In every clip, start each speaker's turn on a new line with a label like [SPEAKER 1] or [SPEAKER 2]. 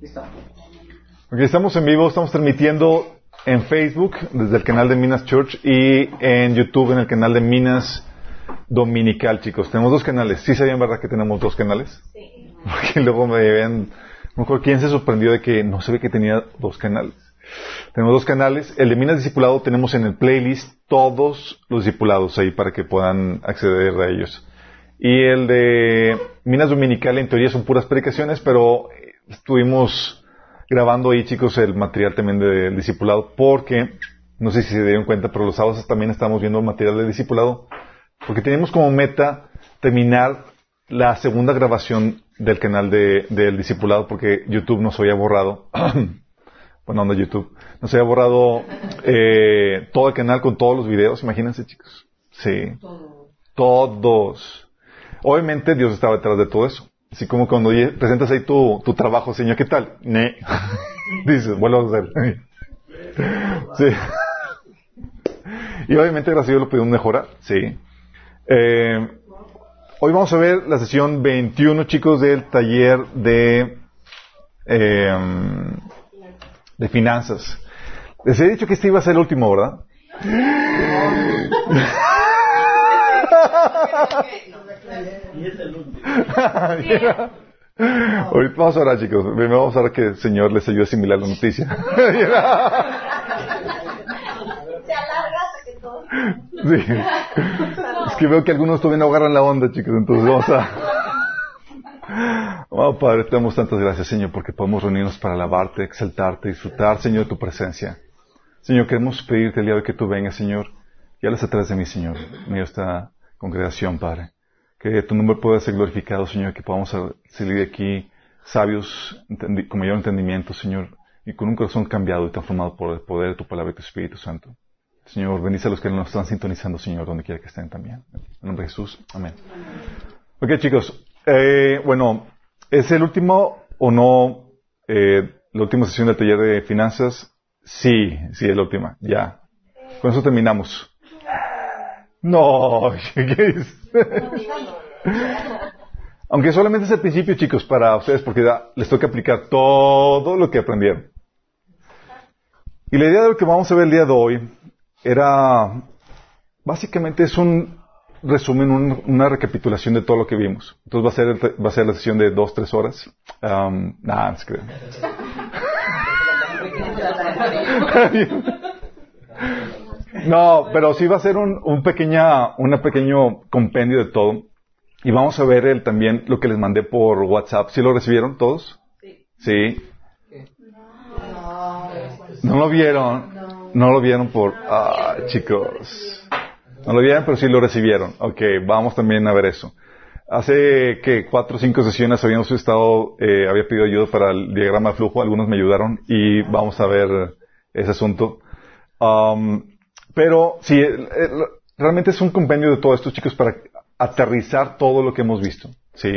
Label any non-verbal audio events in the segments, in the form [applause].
[SPEAKER 1] Ok, estamos en vivo, estamos transmitiendo en Facebook desde el canal de Minas Church y en YouTube en el canal de Minas Dominical, chicos. Tenemos dos canales. ¿Sí sabían, verdad, que tenemos dos canales? Sí. Porque luego me ven, mejor quién se sorprendió de que no se ve que tenía dos canales. Tenemos dos canales. El de Minas Discipulado tenemos en el playlist todos los discipulados ahí para que puedan acceder a ellos. Y el de Minas Dominical en teoría son puras predicaciones, pero estuvimos grabando ahí, chicos, el material también del discipulado, porque, no sé si se dieron cuenta, pero los sábados también estamos viendo material del discipulado, porque tenemos como meta terminar la segunda grabación del canal de, del discipulado, porque YouTube nos había borrado, [clears throat] bueno, onda YouTube, nos había borrado eh, todo el canal con todos los videos, imagínense, chicos. Sí. Todos. Obviamente Dios estaba detrás de todo eso. Así como cuando presentas ahí tu, tu trabajo, Señor, ¿qué tal? Ne. [laughs] Dices, vuelvo a hacer. [laughs] sí. Y obviamente gracias a Dios lo pudimos mejorar. Sí. Eh, hoy vamos a ver la sesión 21, chicos, del taller de, eh, de finanzas. Les he dicho que este iba a ser el último, ¿verdad? [laughs] Y es el último. [laughs] Ahorita vamos a orar, chicos. Vamos a orar que el Señor les ayude a asimilar la noticia. [laughs] Se alarga hasta que todo. Sí. Es que veo que algunos todavía no agarran la onda, chicos. Entonces vamos a. Oh, Padre, te damos tantas gracias, Señor, porque podemos reunirnos para alabarte, exaltarte, disfrutar, Señor, de tu presencia. Señor, queremos pedirte el día de que tú vengas, Señor, y hablas atrás de mí, Señor, mío esta congregación, Padre. Que tu nombre pueda ser glorificado, Señor, que podamos salir de aquí sabios, con mayor entendimiento, Señor, y con un corazón cambiado y transformado por el poder de tu palabra y tu Espíritu Santo. Señor, bendice a los que nos están sintonizando, Señor, donde quiera que estén también. En nombre de Jesús. Amén. Ok, chicos. Eh, bueno, ¿es el último o no eh, la última sesión del taller de finanzas? Sí, sí, es la última. Ya. Con eso terminamos. No, [laughs] ¿qué es? Aunque solamente es el principio, chicos, para ustedes, porque les toca aplicar todo lo que aprendieron. Y la idea de lo que vamos a ver el día de hoy era, básicamente es un resumen, una recapitulación de todo lo que vimos. Entonces va a ser, va a ser la sesión de dos, tres horas. Um, nada, no creo. [laughs] [laughs] No, pero sí va a ser un, un pequeña, una pequeño compendio de todo. Y vamos a ver el, también lo que les mandé por WhatsApp. ¿Sí lo recibieron todos? Sí. ¿Sí? No, lo vieron. No. lo vieron por... Ah, chicos. No lo vieron, pero sí lo recibieron. Ok, vamos también a ver eso. Hace que cuatro o cinco sesiones habíamos estado, eh, había pedido ayuda para el diagrama de flujo, algunos me ayudaron y vamos a ver ese asunto. Um, pero sí, realmente es un compendio de todo esto, chicos, para aterrizar todo lo que hemos visto. Sí.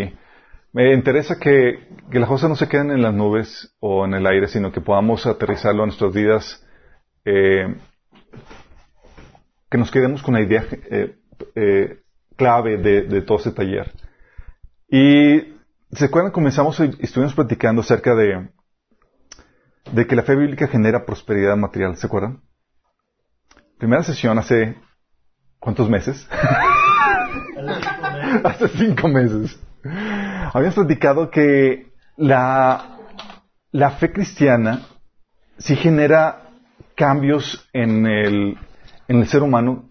[SPEAKER 1] Me interesa que, las cosas no se queden en las nubes o en el aire, sino que podamos aterrizarlo en nuestras vidas, eh, que nos quedemos con la idea eh, eh, clave de, todo este taller. Y ¿se acuerdan? Comenzamos y estuvimos platicando acerca de que la fe bíblica genera prosperidad material, ¿se acuerdan? Primera sesión hace, ¿cuántos meses? [laughs] hace cinco meses. Habíamos platicado que la, la fe cristiana sí genera cambios en el, en el ser humano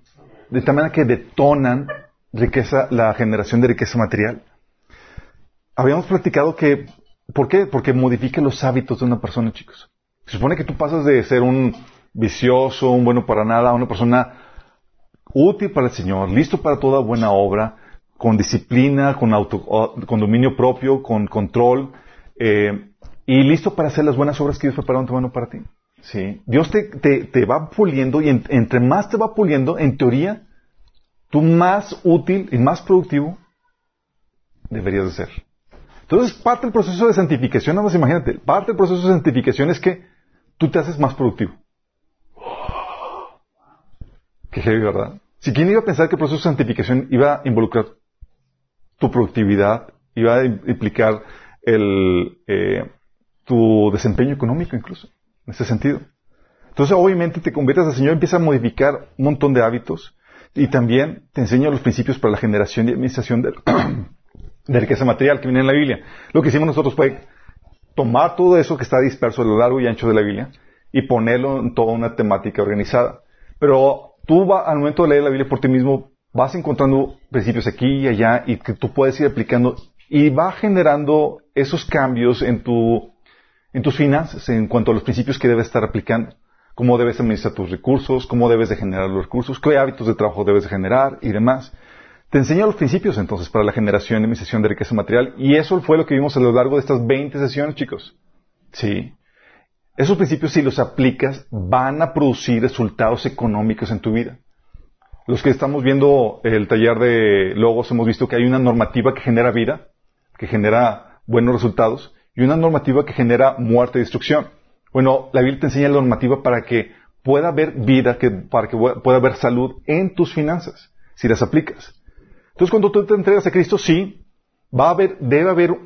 [SPEAKER 1] de tal manera que detonan riqueza, la generación de riqueza material. Habíamos platicado que, ¿por qué? Porque modifica los hábitos de una persona, chicos. Se supone que tú pasas de ser un vicioso, un bueno para nada, una persona útil para el Señor, listo para toda buena obra, con disciplina, con, auto, con dominio propio, con control, eh, y listo para hacer las buenas obras que Dios preparó mano para ti. ¿Sí? Dios te, te, va puliendo y entre más te va puliendo, en teoría, tú más útil y más productivo deberías de ser. Entonces, parte del proceso de santificación, nada más imagínate, parte del proceso de santificación es que tú te haces más productivo. Qué heavy, ¿verdad? Si quién iba a pensar que el proceso de santificación iba a involucrar tu productividad, iba a implicar el, eh, tu desempeño económico incluso, en ese sentido. Entonces, obviamente, te conviertes al Señor, empieza a modificar un montón de hábitos y también te enseña los principios para la generación y administración de, de riqueza material que viene en la Biblia. Lo que hicimos nosotros fue tomar todo eso que está disperso a lo largo y ancho de la Biblia y ponerlo en toda una temática organizada. Pero tú va, al momento de leer la Biblia por ti mismo vas encontrando principios aquí y allá y que tú puedes ir aplicando y va generando esos cambios en tu en tus finanzas en cuanto a los principios que debes estar aplicando cómo debes administrar tus recursos, cómo debes de generar los recursos, qué hábitos de trabajo debes de generar y demás. Te enseño los principios entonces para la generación y administración de riqueza material y eso fue lo que vimos a lo largo de estas 20 sesiones, chicos. Sí. Esos principios, si los aplicas, van a producir resultados económicos en tu vida. Los que estamos viendo el taller de logos hemos visto que hay una normativa que genera vida, que genera buenos resultados, y una normativa que genera muerte y destrucción. Bueno, la Biblia te enseña la normativa para que pueda haber vida, que, para que pueda haber salud en tus finanzas, si las aplicas. Entonces, cuando tú te entregas a Cristo, sí, va a haber, debe haber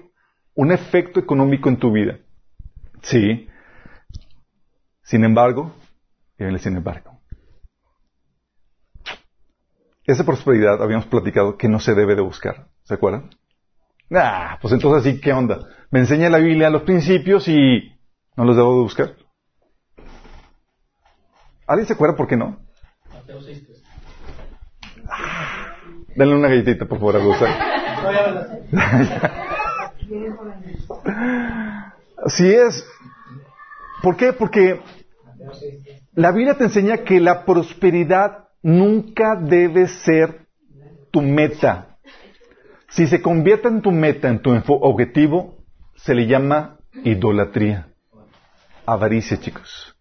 [SPEAKER 1] un efecto económico en tu vida. Sí. Sin embargo, sin embargo. Esa prosperidad habíamos platicado que no se debe de buscar. ¿Se acuerdan? Ah, pues entonces sí, ¿qué onda? Me enseña la Biblia los principios y ¿No los debo de buscar? ¿Alguien se acuerda por qué no? Ah, denle una galletita, por favor, a gustar. [laughs] [laughs] Así es. ¿Por qué? Porque la Biblia te enseña que la prosperidad nunca debe ser tu meta. Si se convierte en tu meta, en tu objetivo, se le llama idolatría avaricia, chicos.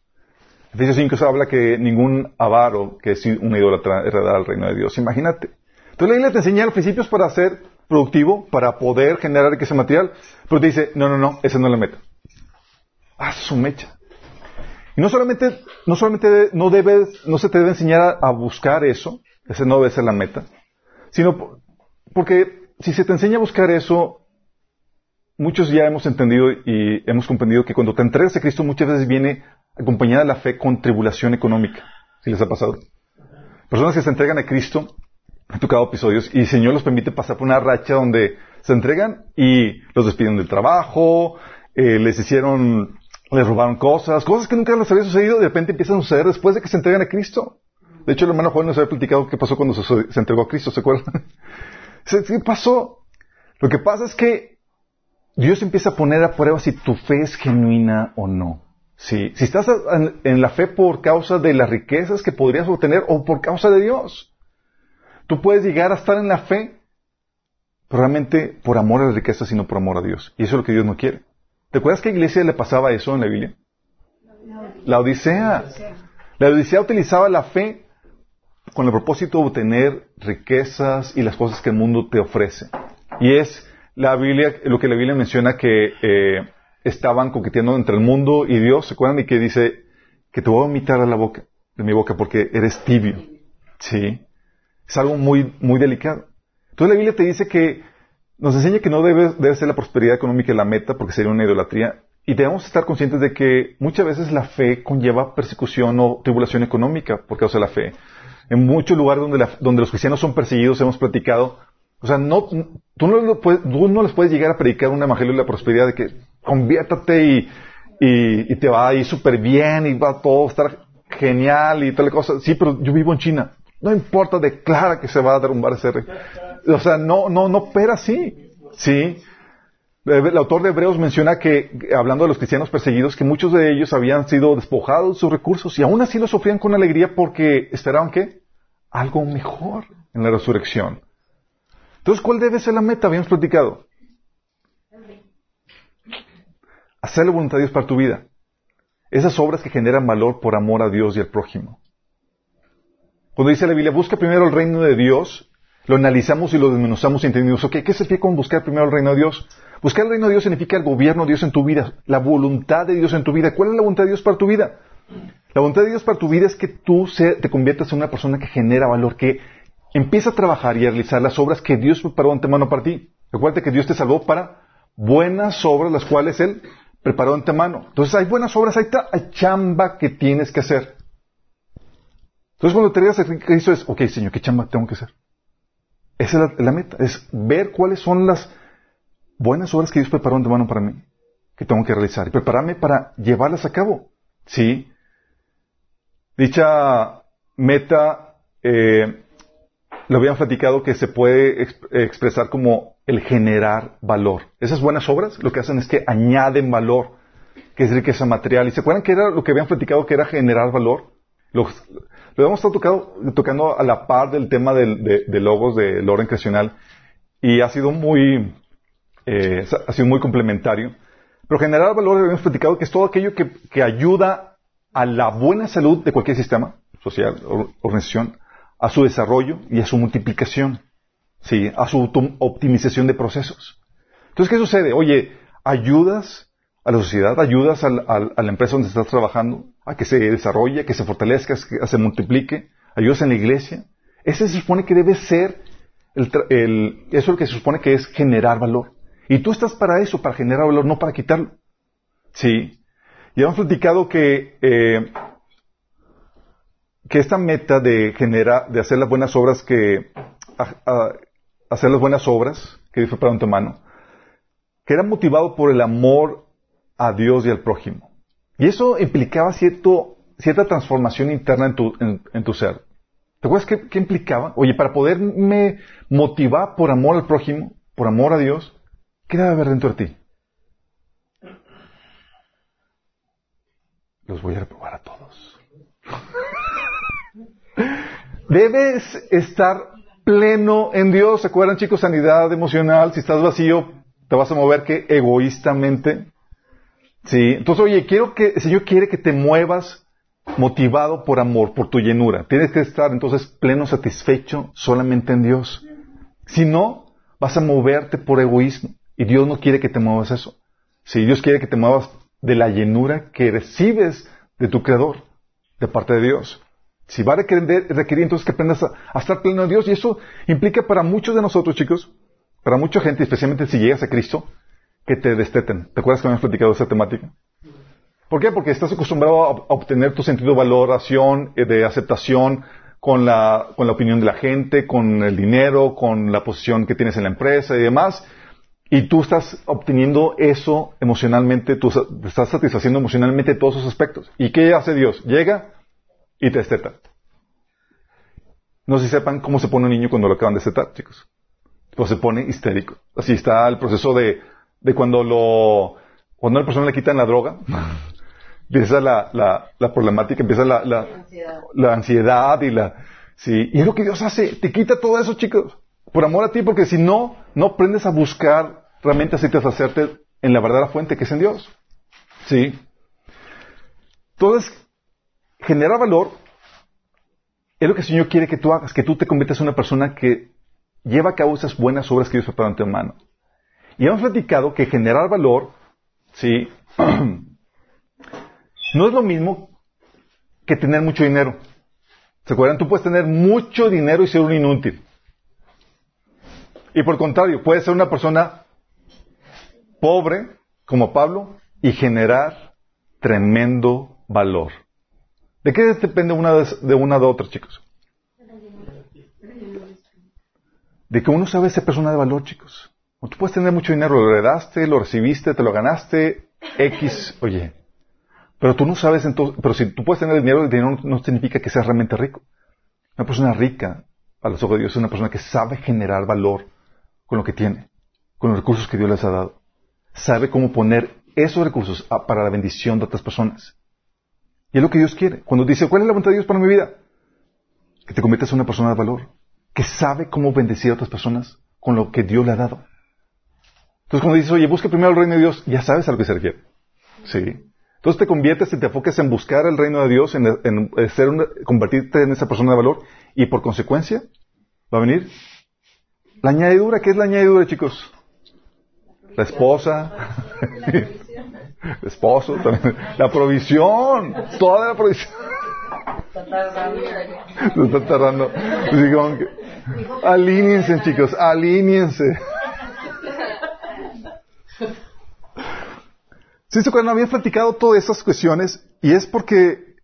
[SPEAKER 1] Efesios 5 habla que ningún avaro, que es un idólatra, heredará al reino de Dios. Imagínate. Entonces la Biblia te enseña los principios para ser productivo, para poder generar riqueza material, pero te dice, no, no, no, esa no es la meta. Haz su mecha. Y no solamente, no solamente no debes, no se te debe enseñar a, buscar eso, ese no debe ser la meta, sino porque si se te enseña a buscar eso, muchos ya hemos entendido y hemos comprendido que cuando te entregas a Cristo muchas veces viene acompañada la fe con tribulación económica. Si les ha pasado? Personas que se entregan a Cristo, he tocado episodios, y el Señor los permite pasar por una racha donde se entregan y los despiden del trabajo, eh, les hicieron, les robaron cosas, cosas que nunca les había sucedido, de repente empiezan a suceder después de que se entregan a Cristo. De hecho, el hermano Juan nos había platicado qué pasó cuando se, entregó a Cristo, ¿se acuerdan? [laughs] ¿Qué pasó? Lo que pasa es que Dios empieza a poner a prueba si tu fe es genuina o no. Si estás en, la fe por causa de las riquezas que podrías obtener o por causa de Dios. Tú puedes llegar a estar en la fe, realmente por amor a las riquezas, sino por amor a Dios. Y eso es lo que Dios no quiere. ¿Te acuerdas que a iglesia le pasaba eso en la Biblia? La Odisea. La Odisea utilizaba la fe con el propósito de obtener riquezas y las cosas que el mundo te ofrece. Y es la Biblia, lo que la Biblia menciona que eh, estaban coqueteando entre el mundo y Dios, ¿se acuerdan? Y que dice que te voy a vomitar a la boca, de mi boca, porque eres tibio. ¿Sí? Es algo muy, muy delicado. Entonces la Biblia te dice que nos enseña que no debe, debe ser la prosperidad económica la meta, porque sería una idolatría. Y debemos estar conscientes de que muchas veces la fe conlleva persecución o tribulación económica por causa de la fe. En muchos lugares donde, donde los cristianos son perseguidos, hemos platicado, o sea, no, tú, no puedes, no les puedes llegar a predicar un evangelio de la prosperidad de que conviértate y, y, te va a ir súper bien y va todo a estar genial y tal cosa. Sí, pero yo vivo en China. No importa, declara que se va a derrumbar ese rey. O sea, no, no, no opera así. Sí. El autor de Hebreos menciona que, hablando de los cristianos perseguidos, que muchos de ellos habían sido despojados de sus recursos y aún así lo sufrían con alegría porque esperaban que algo mejor en la resurrección. Entonces, ¿cuál debe ser la meta? Habíamos platicado. Hacer la voluntad de Dios para tu vida. Esas obras que generan valor por amor a Dios y al prójimo. Cuando dice la Biblia, busca primero el reino de Dios, lo analizamos y lo desmenuzamos y entendimos, ok, ¿qué significa con buscar primero el reino de Dios? Buscar el reino de Dios significa el gobierno de Dios en tu vida, la voluntad de Dios en tu vida. ¿Cuál es la voluntad de Dios para tu vida? La voluntad de Dios para tu vida es que tú te conviertas en una persona que genera valor, que Empieza a trabajar y a realizar las obras que Dios preparó antemano para ti. Recuerda que Dios te salvó para buenas obras, las cuales Él preparado de antemano. Entonces hay buenas obras, hay, hay chamba que tienes que hacer. Entonces cuando te digas a Cristo es, ok, Señor, ¿qué chamba tengo que hacer? Esa es la, meta, es ver cuáles son las buenas obras que Dios preparó de antemano para mí, que tengo que realizar, y prepararme para llevarlas a cabo. ¿Sí? Dicha meta, eh, lo habían platicado que se puede expresar como el generar valor. Esas buenas obras lo que hacen es que añaden valor, que es riqueza material. ¿Y se acuerdan que era lo que habían platicado que era generar valor? Lo habíamos estado tocado, tocando a la par del tema de, logos del orden creacional y ha sido muy, eh, ha sido muy complementario. Pero generar valor habíamos platicado que es todo aquello que, que ayuda a la buena salud de cualquier sistema social, o organización, a su desarrollo y a su multiplicación, ¿sí? a su optimización de procesos. Entonces, ¿qué sucede? Oye, ayudas a la sociedad, ayudas a la empresa donde estás trabajando a que se desarrolle, a que se fortalezca, que se multiplique, ayudas en la iglesia. Ese se supone que debe ser, el, eso es lo que se supone que es generar valor. Y tú estás para eso, para generar valor, no para quitarlo. Sí. Y hemos platicado que eh, que esta meta de generar, de hacer las buenas obras que, hacer las buenas obras que Dios para tu mano, que era motivado por el amor a Dios y al prójimo. Y eso implicaba cierto, cierta transformación interna en tu, en, tu ser. ¿Te acuerdas qué, qué, implicaba? Oye, para poderme motivar por amor al prójimo, por amor a Dios, ¿qué debe haber dentro de ti? Los voy a reprobar a todos. [laughs] Debes estar pleno en Dios. ¿Se acuerdan, chicos? Sanidad emocional. Si estás vacío, te vas a mover que egoístamente. Sí. Entonces, oye, quiero que, Señor quiere que te muevas motivado por amor, por tu llenura. Tienes que estar entonces pleno, satisfecho solamente en Dios. Si no, vas a moverte por egoísmo. Y Dios no quiere que te muevas eso. Sí, Dios quiere que te muevas de la llenura que recibes de tu Creador, de parte de Dios. Si va a requerir, entonces que aprendas a, estar pleno de Dios. Y eso implica para muchos de nosotros, chicos, para mucha gente, especialmente si llegas a Cristo, que te desteten. ¿Te acuerdas que habíamos platicado esa temática? ¿Por qué? Porque estás acostumbrado a obtener tu sentido de valoración, eh, de aceptación con la, con la opinión de la gente, con el dinero, con la posición que tienes en la empresa y demás. Y tú estás obteniendo eso emocionalmente, tú estás satisfaciendo emocionalmente todos esos aspectos. ¿Y qué hace Dios? Llega y te desteta. No sé si sepan cómo se pone un niño cuando lo acaban de destetar, chicos. Pues se pone histérico. Así está el proceso de, de cuando lo, cuando a una persona le quitan la droga, [laughs] empieza la, la, la problemática, empieza la, la, ansiedad. la ansiedad y la, sí. Y es lo que Dios hace, te quita todo eso, chicos. Por amor a ti, porque si no, no aprendes a buscar realmente así te hacerte en la verdadera fuente que es en Dios. Sí. Entonces, generar valor es lo que el Señor quiere que tú hagas, que tú te conviertas en una persona que lleva a cabo esas buenas obras que Dios preparó en tu mano. Y hemos platicado que generar valor, sí, [clears throat] no es lo mismo que tener mucho dinero. ¿Se acuerdan? Tú puedes tener mucho dinero y ser un inútil. Y por contrario, puedes ser una persona pobre, como Pablo, y generar tremendo valor. ¿De qué depende una de, una de otras, chicos? De que uno sabe ser persona de valor, chicos. Tú puedes tener mucho dinero, lo heredaste, lo recibiste, te lo ganaste, X, oye. Pero tú no sabes entonces, pero si tú puedes tener dinero, el dinero no significa que seas realmente rico. Una persona rica, a los ojos de Dios, es una persona que sabe generar valor con lo que tiene, con los recursos que Dios les ha dado. Sabe cómo poner esos recursos para la bendición de otras personas. Y es lo que Dios quiere. Cuando dice, ¿cuál es la voluntad de Dios para mi vida? Que te conviertas en una persona de valor, que sabe cómo bendecir a otras personas con lo que Dios le ha dado. Entonces cuando dices, oye, busca primero el reino de Dios, ya sabes a lo que se refiere. Sí. Entonces te conviertes y te enfoques en buscar el reino de Dios, en, ser convertirte en esa persona de valor, y por consecuencia va a venir la añadidura. ¿Qué es la añadidura, chicos? La esposa. [laughs] esposo, también. la provisión, toda la provisión. Se está tardando. Alíñense, chicos, alíñense. Sí, se acuerdan, habían platicado todas esas cuestiones y es porque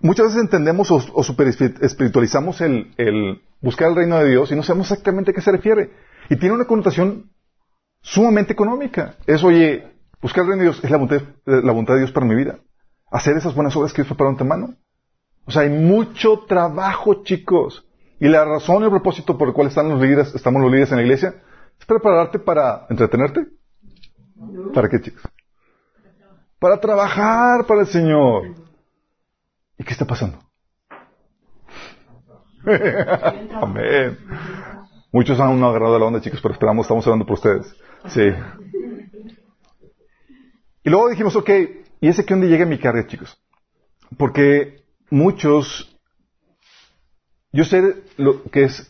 [SPEAKER 1] muchas veces entendemos o, super espiritualizamos el, buscar el reino de Dios y no sabemos exactamente a qué se refiere. Y tiene una connotación sumamente económica. Es, oye, buscar el reino de Dios es la voluntad, de Dios para mi vida. Hacer esas buenas obras que Dios preparó mano. O sea, hay mucho trabajo, chicos. Y la razón y el propósito por el cual están los líderes, estamos los líderes en la iglesia, es prepararte para entretenerte. ¿Para qué, chicos? Para trabajar para el Señor. ¿Y qué está pasando? [laughs] Amén. Muchos aún no han agarrado la onda, chicos, pero esperamos, estamos hablando por ustedes. Sí. Y luego dijimos, ok, ¿y ese qué dónde llega mi carga, chicos? Porque muchos, yo sé lo que es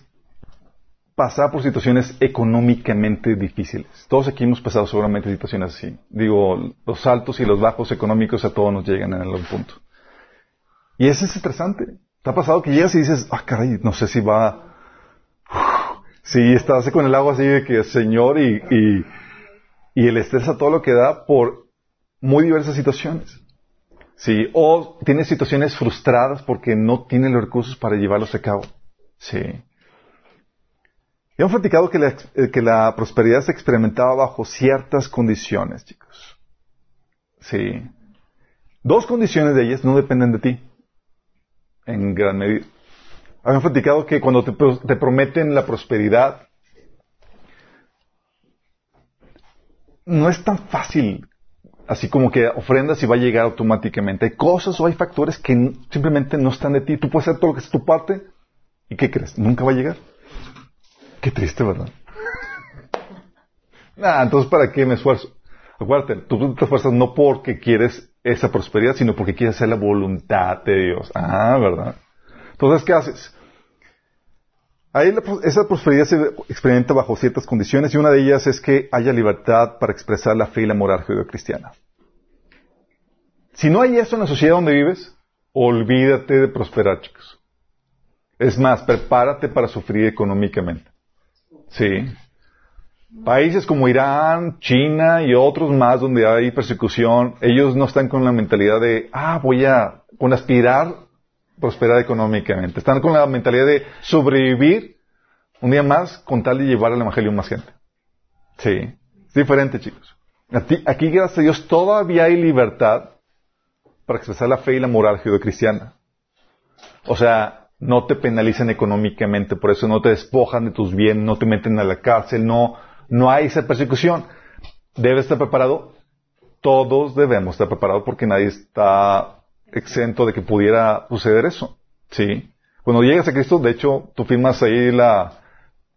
[SPEAKER 1] pasar por situaciones económicamente difíciles. Todos aquí hemos pasado seguramente situaciones así. Digo, los altos y los bajos económicos a todos nos llegan en algún punto. Y eso es estresante. ¿Te ha pasado que llegas y dices, ah, caray, no sé si va... Si estás con el agua así de que, Señor, y, y, y el estrés a todo lo que da por muy diversas situaciones. Sí, o tienes situaciones frustradas porque no tienes los recursos para llevarlos a cabo. Sí. Hemos platicado que la, eh, que la prosperidad se experimentaba bajo ciertas condiciones, chicos. Sí. Dos condiciones de ellas no dependen de ti. En gran medida. Habíamos platicado que cuando te, te prometen la prosperidad, no es tan fácil así como que ofrendas y va a llegar automáticamente. Hay cosas o hay factores que simplemente no están de ti. Tú puedes hacer todo lo que es tu parte y ¿qué crees? Nunca va a llegar. Qué triste, ¿verdad? [laughs] nah, entonces ¿para qué me esfuerzo? Acuérdate, tú te esfuerzas no porque quieres esa prosperidad, sino porque quieres hacer la voluntad de Dios. Ah, ¿verdad? Entonces, ¿qué haces? Ahí esa prosperidad se experimenta bajo ciertas condiciones y una de ellas es que haya libertad para expresar la fe y la moral judeocristiana. Si no hay eso en la sociedad donde vives, olvídate de prosperar, chicos. Es más, prepárate para sufrir económicamente. Sí. Países como Irán, China y otros más donde hay persecución, ellos no están con la mentalidad de, ah, voy a, con aspirar prosperar económicamente. Están con la mentalidad de sobrevivir un día más con tal de llevar el Evangelio a más gente. Sí. Es diferente, chicos. Aquí, gracias a Dios, todavía hay libertad para expresar la fe y la moral judeocristiana. O sea, no te penalizan económicamente, por eso no te despojan de tus bienes, no te meten a la cárcel, no, no hay esa persecución. Debes estar preparado. Todos debemos estar preparados porque nadie está exento de que pudiera suceder eso. ¿Sí? Cuando llegas a Cristo, de hecho, tú firmas ahí la,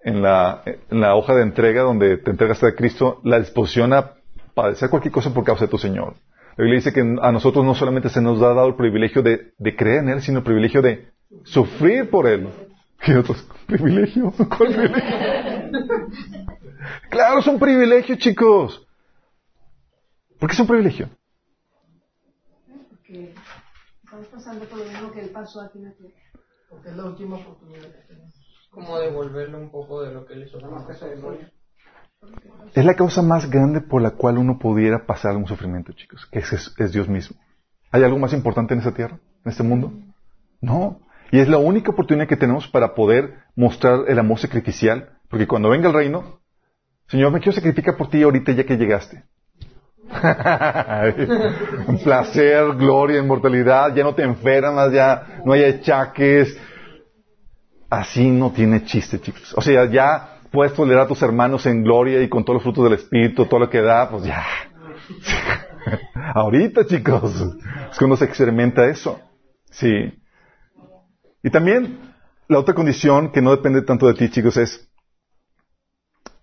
[SPEAKER 1] en la, hoja de entrega donde te entregas a Cristo la disposición a padecer cualquier cosa por causa de tu Señor. La Biblia dice que a nosotros no solamente se nos ha dado el privilegio de, de creer en Él, sino el privilegio de sufrir por Él. ¿Qué otros? ¿Privilegio? [laughs] ¿Cuál privilegio? claro, es un privilegio, chicos. ¿Por qué es un privilegio?
[SPEAKER 2] Estamos pasando por lo mismo que él pasó aquí en la tierra.
[SPEAKER 3] Porque es la última oportunidad que tenemos.
[SPEAKER 4] Como devolverle un poco de lo que le hizo.
[SPEAKER 1] Es la causa más grande por la cual uno pudiera pasar un sufrimiento, chicos, que es, es, Dios mismo. ¿Hay algo más importante en esta tierra, en este mundo? No. Y es la única oportunidad que tenemos para poder mostrar el amor sacrificial, porque cuando venga el reino, Señor, me quiero sacrificar por ti ahorita ya que llegaste. [laughs] Placer, gloria, inmortalidad, ya no te enfermas, ya no hay achaques. Así no tiene chiste, chicos. O sea, ya puedes tolerar a tus hermanos en gloria y con todos los frutos del Espíritu, todo lo que da, pues ya. [laughs] Ahorita, chicos, es cuando se experimenta eso. Sí. Y también la otra condición que no depende tanto de ti, chicos, es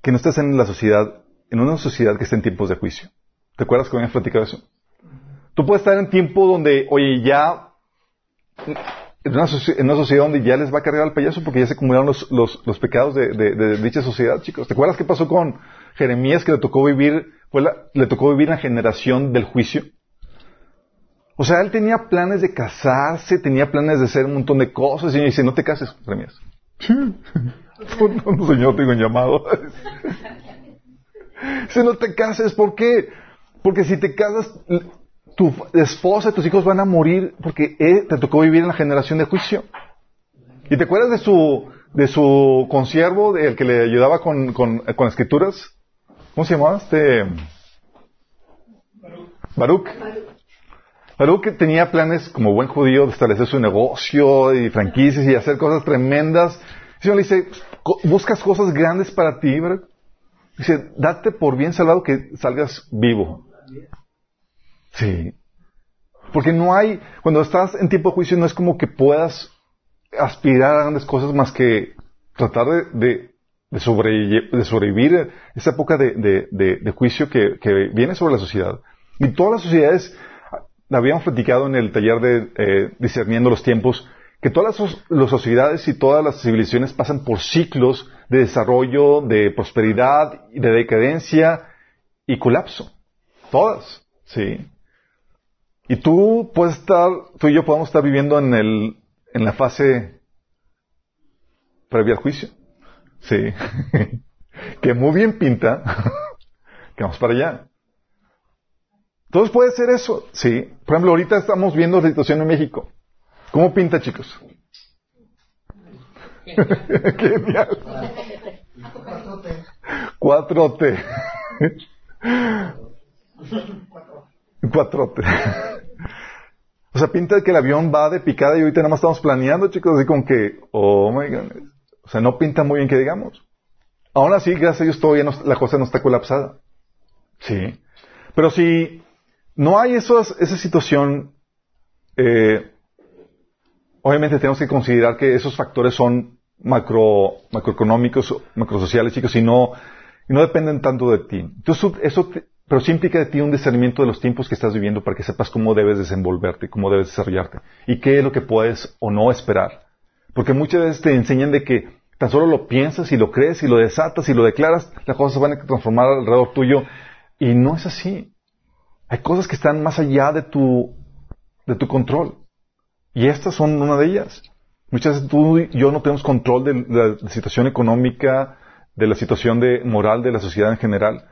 [SPEAKER 1] que no estés en la sociedad, en una sociedad que esté en tiempos de juicio. ¿Te acuerdas que habíamos platicado eso? Tú puedes estar en tiempo donde, oye, ya, en una, sociedad donde ya les va a cargar el payaso porque ya se acumularon los, los, pecados de, dicha sociedad, chicos. ¿Te acuerdas qué pasó con Jeremías que le tocó vivir, fue le tocó vivir la generación del juicio? O sea, él tenía planes de casarse, tenía planes de hacer un montón de cosas y dice, no te cases, Jeremías. [laughs] no, señor, tengo un llamado. si no te cases, ¿por qué? Porque si te casas, tu esposa y tus hijos van a morir porque eh, te tocó vivir en la generación de juicio. ¿Y te acuerdas de su, de su consiervo, el que le ayudaba con, con, con escrituras? ¿Cómo se llamaba? Este... Baruch. Baruch tenía planes como buen judío de establecer su negocio y franquicias y hacer cosas tremendas. El Señor le dice, buscas cosas grandes para ti, ¿verdad? Dice, date por bien salvado que salgas vivo. Sí. Porque no hay, cuando estás en tiempo de juicio, no es como que puedas aspirar a grandes cosas más que tratar de, sobrevivir esa época de, juicio que, viene sobre la sociedad. Y todas las sociedades, habíamos platicado en el taller de eh, discerniendo los tiempos, que todas las, las, sociedades y todas las civilizaciones pasan por ciclos de desarrollo, de prosperidad, de decadencia y colapso. Todas, ¿sí? Y tú puedes estar, tú y yo podemos estar viviendo en el, en la fase previa al juicio. Sí. [laughs] que muy bien pinta [laughs] que vamos para allá. Entonces puede ser eso, sí. Por ejemplo, ahorita estamos viendo la situación en México. ¿Cómo pinta, chicos? Genial. [laughs] 4T. 4T. O sea, pinta que el avión va de picada y ahorita nada más estamos planeando, chicos, así como que, oh my God. O sea, no pinta muy bien que digamos. Aún así, gracias a Dios, todavía no, la cosa no está colapsada. Sí. Pero si no hay esos, esa situación, eh, obviamente tenemos que considerar que esos factores son macro, macroeconómicos, macrosociales, chicos, y no, y no dependen tanto de ti. Entonces, eso, pero sí implica de ti un discernimiento de los tiempos que estás viviendo para que sepas cómo debes desenvolverte, cómo debes desarrollarte, y qué es lo que puedes o no esperar. Porque muchas veces te enseñan de que tan solo lo piensas y lo crees y lo desatas y lo declaras, las cosas se van a transformar alrededor tuyo, y no es así. Hay cosas que están más allá de tu, de tu control. Y estas son una de ellas. Muchas veces tú y yo no tenemos control de la situación económica, de la situación de moral de la sociedad en general.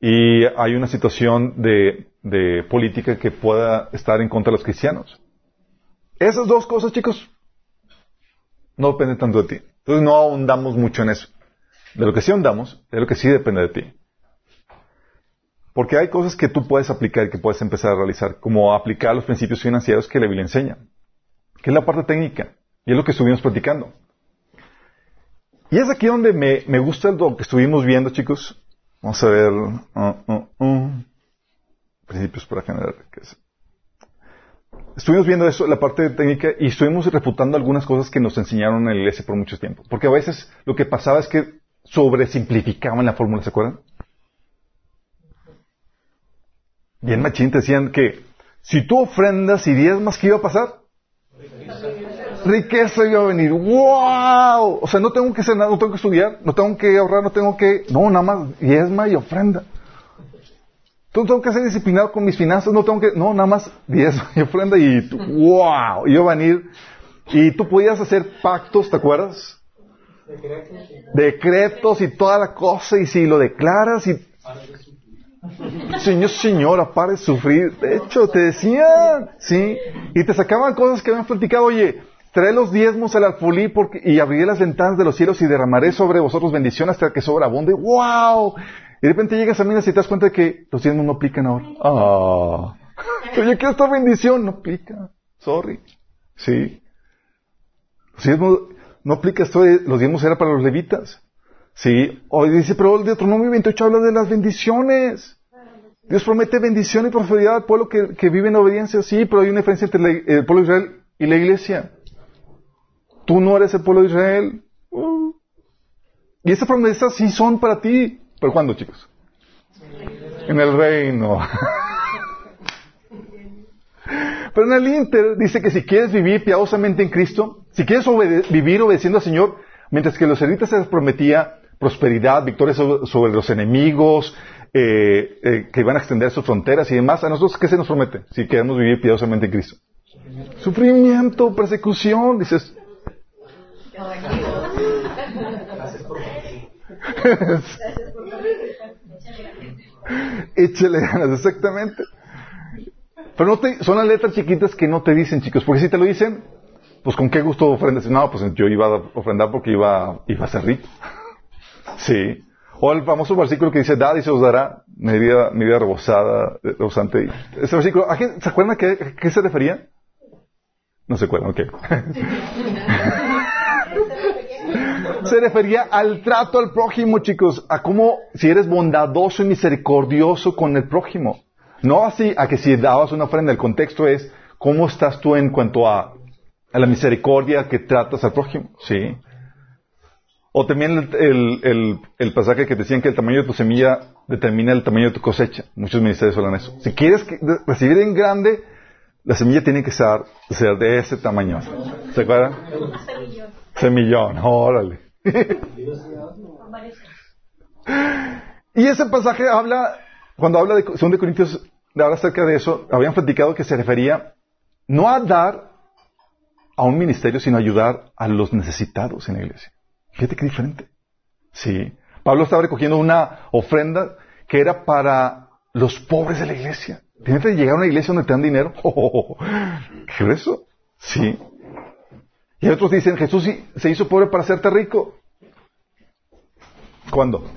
[SPEAKER 1] Y hay una situación de, de política que pueda estar en contra de los cristianos. Esas dos cosas, chicos, no dependen tanto de ti. Entonces no ahondamos mucho en eso. De lo que sí ahondamos, de lo que sí depende de ti. Porque hay cosas que tú puedes aplicar y que puedes empezar a realizar, como aplicar los principios financieros que la Biblia enseña, que es la parte técnica, y es lo que estuvimos platicando. Y es aquí donde me, me gusta lo que estuvimos viendo, chicos. Vamos a ver. Uh, uh, uh. principios para generar. Estuvimos viendo eso, la parte técnica, y estuvimos refutando algunas cosas que nos enseñaron en la iglesia por mucho tiempo. Porque a veces lo que pasaba es que sobresimplificaban la fórmula, ¿se acuerdan? Bien machín te decían que si tú ofrendas y diezmas, ¿qué iba a pasar? Riqueza iba a venir. ¡Wow! O sea, no tengo que hacer nada, no tengo que estudiar, no tengo que ahorrar, no tengo que... No, nada más diezma y ofrenda. No tengo que ser disciplinado con mis finanzas, no tengo que... No, nada más diezma y ofrenda y... ¡Wow! Iba a venir. Y tú podías hacer pactos, ¿te acuerdas? Decretos y toda la cosa, y si lo declaras y Señor, señora, pare de sufrir. De hecho, te decían, ¿sí? Y te sacaban cosas que habían platicado, oye, trae los diezmos al alfolí porque, y abriré las ventanas de los cielos y derramaré sobre vosotros bendición hasta que sobreabunde. ¡Wow! Y de repente llegas a mí y te das cuenta de que los diezmos no aplican ahora. ¡Ah! Oye, ¿qué esta bendición? No aplica. Sorry. ¿Sí? Los diezmos no aplica esto de, los diezmos era para los levitas. Sí, hoy dice, pero el Deuteronomio 28 habla de las bendiciones. Dios promete bendición y prosperidad al pueblo que, vive en obediencia, sí, pero hay una diferencia entre el pueblo de Israel y la iglesia. Tú no eres el pueblo de Israel. Uh. Y esas promesas sí son para ti. ¿Pero cuándo, chicos? En el reino. [laughs] Pero en el Inter dice que si quieres vivir piadosamente en Cristo, si quieres vivir obedeciendo al Señor, mientras que los israelitas se les prometía prosperidad, victoria sobre, los enemigos, eh, eh, que iban a extender sus fronteras y demás. ¿A nosotros qué se nos promete si queremos vivir piadosamente en Cristo? Sufrimiento, persecución, dices. Échale ganas, exactamente. Pero no te, son las letras chiquitas que no te dicen, chicos, porque si te lo dicen, pues con qué gusto ofrendas. No, pues yo iba a ofrendar porque iba, iba a ser rico. Sí. O el famoso versículo que dice, dad y se os dará mi vida rebosada, rebosante. Ese versículo, ¿a qué, ¿se acuerdan a qué, a qué se refería? No se acuerdan, ok. [laughs] se refería al trato al prójimo, chicos, a cómo si eres bondadoso y misericordioso con el prójimo. No así a que si dabas una ofrenda, el contexto es cómo estás tú en cuanto a, a la misericordia que tratas al prójimo, ¿sí? O también el, el, pasaje que decían que el tamaño de tu semilla determina el tamaño de tu cosecha. Muchos ministerios hablan eso. Si quieres recibir en grande, la semilla tiene que ser, ser de ese tamaño. ¿Se acuerdan?
[SPEAKER 2] Semillón.
[SPEAKER 1] Semillón, órale. [laughs] y ese pasaje habla, cuando habla de, son de Corintios, habla acerca de eso, habían platicado que se refería no a dar a un ministerio, sino a ayudar a los necesitados en la iglesia. Fíjate qué diferente. Sí. Pablo estaba recogiendo una ofrenda que era para los pobres de la iglesia. Tienes que llegar a una iglesia donde te dan dinero. Oh, [laughs] ¿Qué es eso? Sí. Y otros dicen, Jesús se hizo pobre para hacerte rico. ¿Cuándo?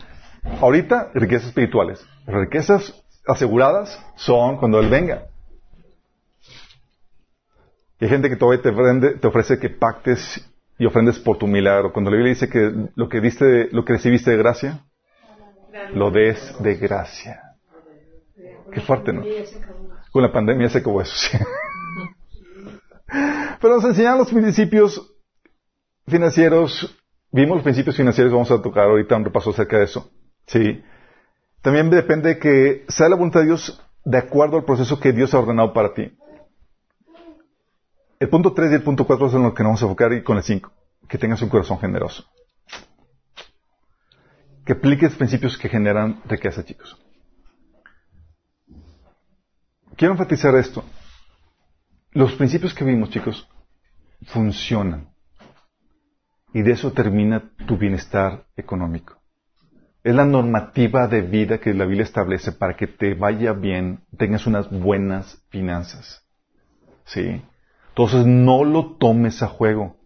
[SPEAKER 1] Ahorita, riquezas espirituales. Riquezas aseguradas son cuando Él venga. Y hay gente que todavía te, ofrece que pactes y ofrendes por tu milagro. Cuando la Biblia dice que lo que, diste, lo que recibiste de gracia, lo des de gracia. Qué fuerte, ¿no? Con la pandemia se acabó eso, sí. [laughs] Pero nos enseñan los principios financieros. Vimos los principios financieros, vamos a tocar ahorita un repaso acerca de eso. Sí. También depende de que sea la voluntad de Dios de acuerdo al proceso que Dios ha ordenado para ti. El punto 3 y el punto 4 son los que nos vamos a enfocar y con el 5. Que tengas un corazón generoso. Que apliques principios que generan riqueza, chicos. Quiero enfatizar esto. Los principios que vimos, chicos, funcionan. Y de eso termina tu bienestar económico. Es la normativa de vida que la Biblia establece para que te vaya bien, tengas unas buenas finanzas. ¿Sí? Entonces no lo tomes a juego.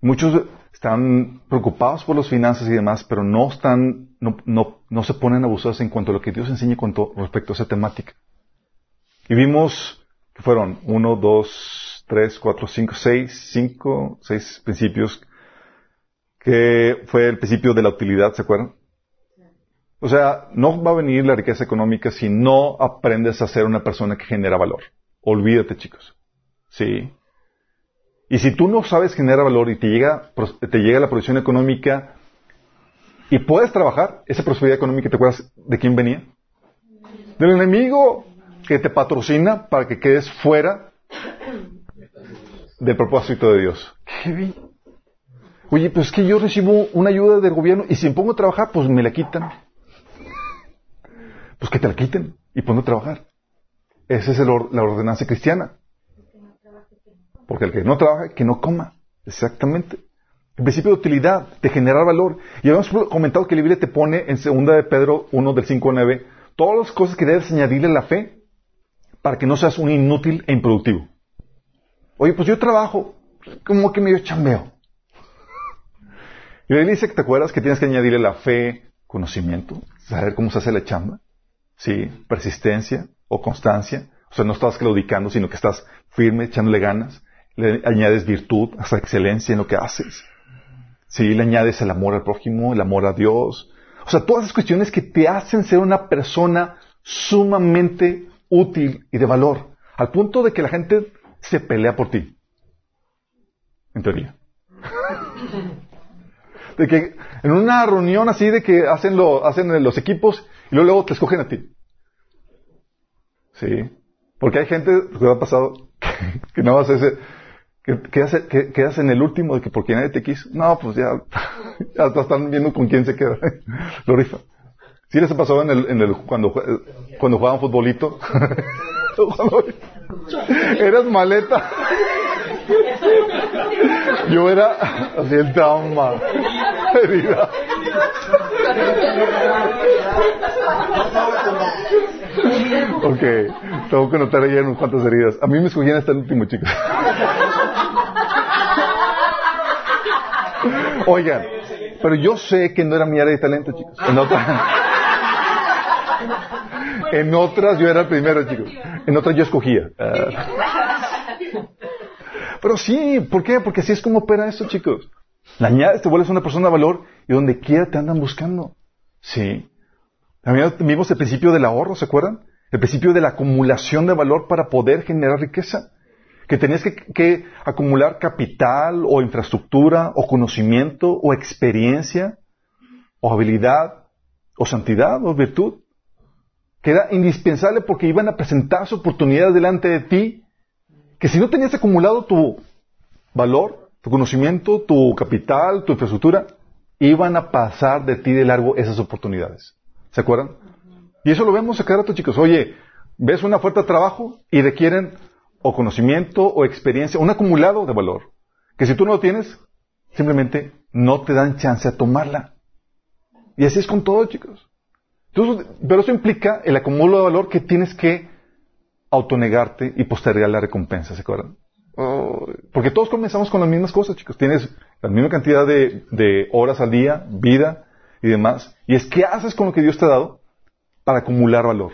[SPEAKER 1] Muchos están preocupados por las finanzas y demás, pero no están, no, no, no se ponen abusados en cuanto a lo que Dios enseña con respecto a esa temática. Y vimos que fueron uno, dos, tres, cuatro, cinco, seis, cinco, seis principios, que fue el principio de la utilidad, ¿se acuerdan? O sea, no va a venir la riqueza económica si no aprendes a ser una persona que genera valor. Olvídate, chicos. Sí. Y si tú no sabes generar valor y te llega, te llega la producción económica y puedes trabajar, esa prosperidad económica, ¿te acuerdas de quién venía? Del enemigo que te patrocina para que quedes fuera del propósito de Dios. ¿Qué vi? Oye, pues es que yo recibo una ayuda del gobierno y si me pongo a trabajar, pues me la quitan. Pues que te la quiten y pongo a trabajar. Esa es el la ordenanza cristiana. Porque el que no trabaja, que no coma. Exactamente. El principio de utilidad, de generar valor. Y habíamos comentado que la Biblia te pone en segunda de Pedro 1 del 5 al 9 todas las cosas que debes añadirle a la fe para que no seas un inútil e improductivo. Oye, pues yo trabajo, como que medio chambeo. Y la Biblia dice que te acuerdas que tienes que añadirle la fe, conocimiento, saber cómo se hace la chamba, sí, persistencia o constancia. O sea, no estás claudicando, sino que estás firme, echándole ganas le añades virtud, hasta excelencia en lo que haces. Sí, le añades el amor al prójimo, el amor a Dios. O sea, todas esas cuestiones que te hacen ser una persona sumamente útil y de valor, al punto de que la gente se pelea por ti. En teoría. [laughs] De que en una reunión así de que hacen, lo, hacen los equipos y luego, luego te escogen a ti. Sí. Porque hay gente, que ha pasado, [laughs] que, que nada más ese, ¿Quedas, quedas en el último de que porque nadie te quiso? No, pues ya, [laughs] ya están viendo con quién se queda. [laughs] Lo rifa. ¿Sí les pasó en el, en el, cuando, cuando jugaban futbolito? Eras maleta. Yo era así el trauma. Herida. [laughs] Ok, tengo que notar ahí unas cuantas heridas. A mí me escogían hasta el último, chicos. [laughs] Oigan, pero yo sé que no era mi área de talento, chicos. En otras, en otras yo era el primero, chicos. En otras yo escogía. Ah. Pero sí, ¿por qué? Porque así es como opera esto, chicos. La añades, te vuelves una persona de valor y donde quiera te andan buscando. Sí. También vimos el principio del ahorro, ¿se acuerdan? El principio de la acumulación de valor para poder generar riqueza. Que tenías que, que acumular capital o infraestructura o conocimiento o experiencia o habilidad o santidad o virtud. Que era indispensable porque iban a presentarse oportunidades delante de ti que si no tenías acumulado tu valor, tu conocimiento, tu capital, tu infraestructura, iban a pasar de ti de largo esas oportunidades. ¿Se acuerdan? Y eso lo vemos a cada rato, chicos. Oye, ves una oferta de trabajo y requieren o conocimiento o experiencia, un acumulado de valor, que si tú no lo tienes, simplemente no te dan chance a tomarla. Y así es con todo, chicos. Entonces, pero eso implica el acumulo de valor que tienes que autonegarte y postergar la recompensa, ¿se acuerdan? Oh, porque todos comenzamos con las mismas cosas, chicos. Tienes la misma cantidad de, de, horas al día, vida y demás. Y es qué haces con lo que Dios te ha dado para acumular valor.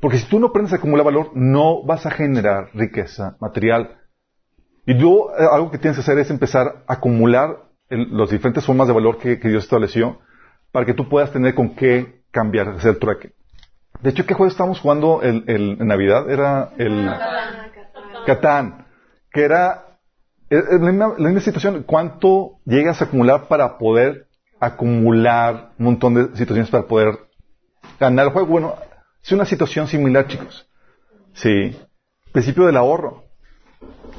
[SPEAKER 1] Porque si tú no aprendes a acumular valor, no vas a generar riqueza material. Y tú, eh, algo que tienes que hacer es empezar a acumular el, las diferentes formas de valor que, que, Dios estableció para que tú puedas tener con qué cambiar, hacer el trueque. De hecho, ¿qué juego estábamos jugando el, el, en Navidad? Era el Catán, que era la misma, la misma situación. ¿Cuánto llegas a acumular para poder acumular un montón de situaciones para poder ganar el juego? Bueno, es una situación similar, chicos. Sí. Principio del ahorro.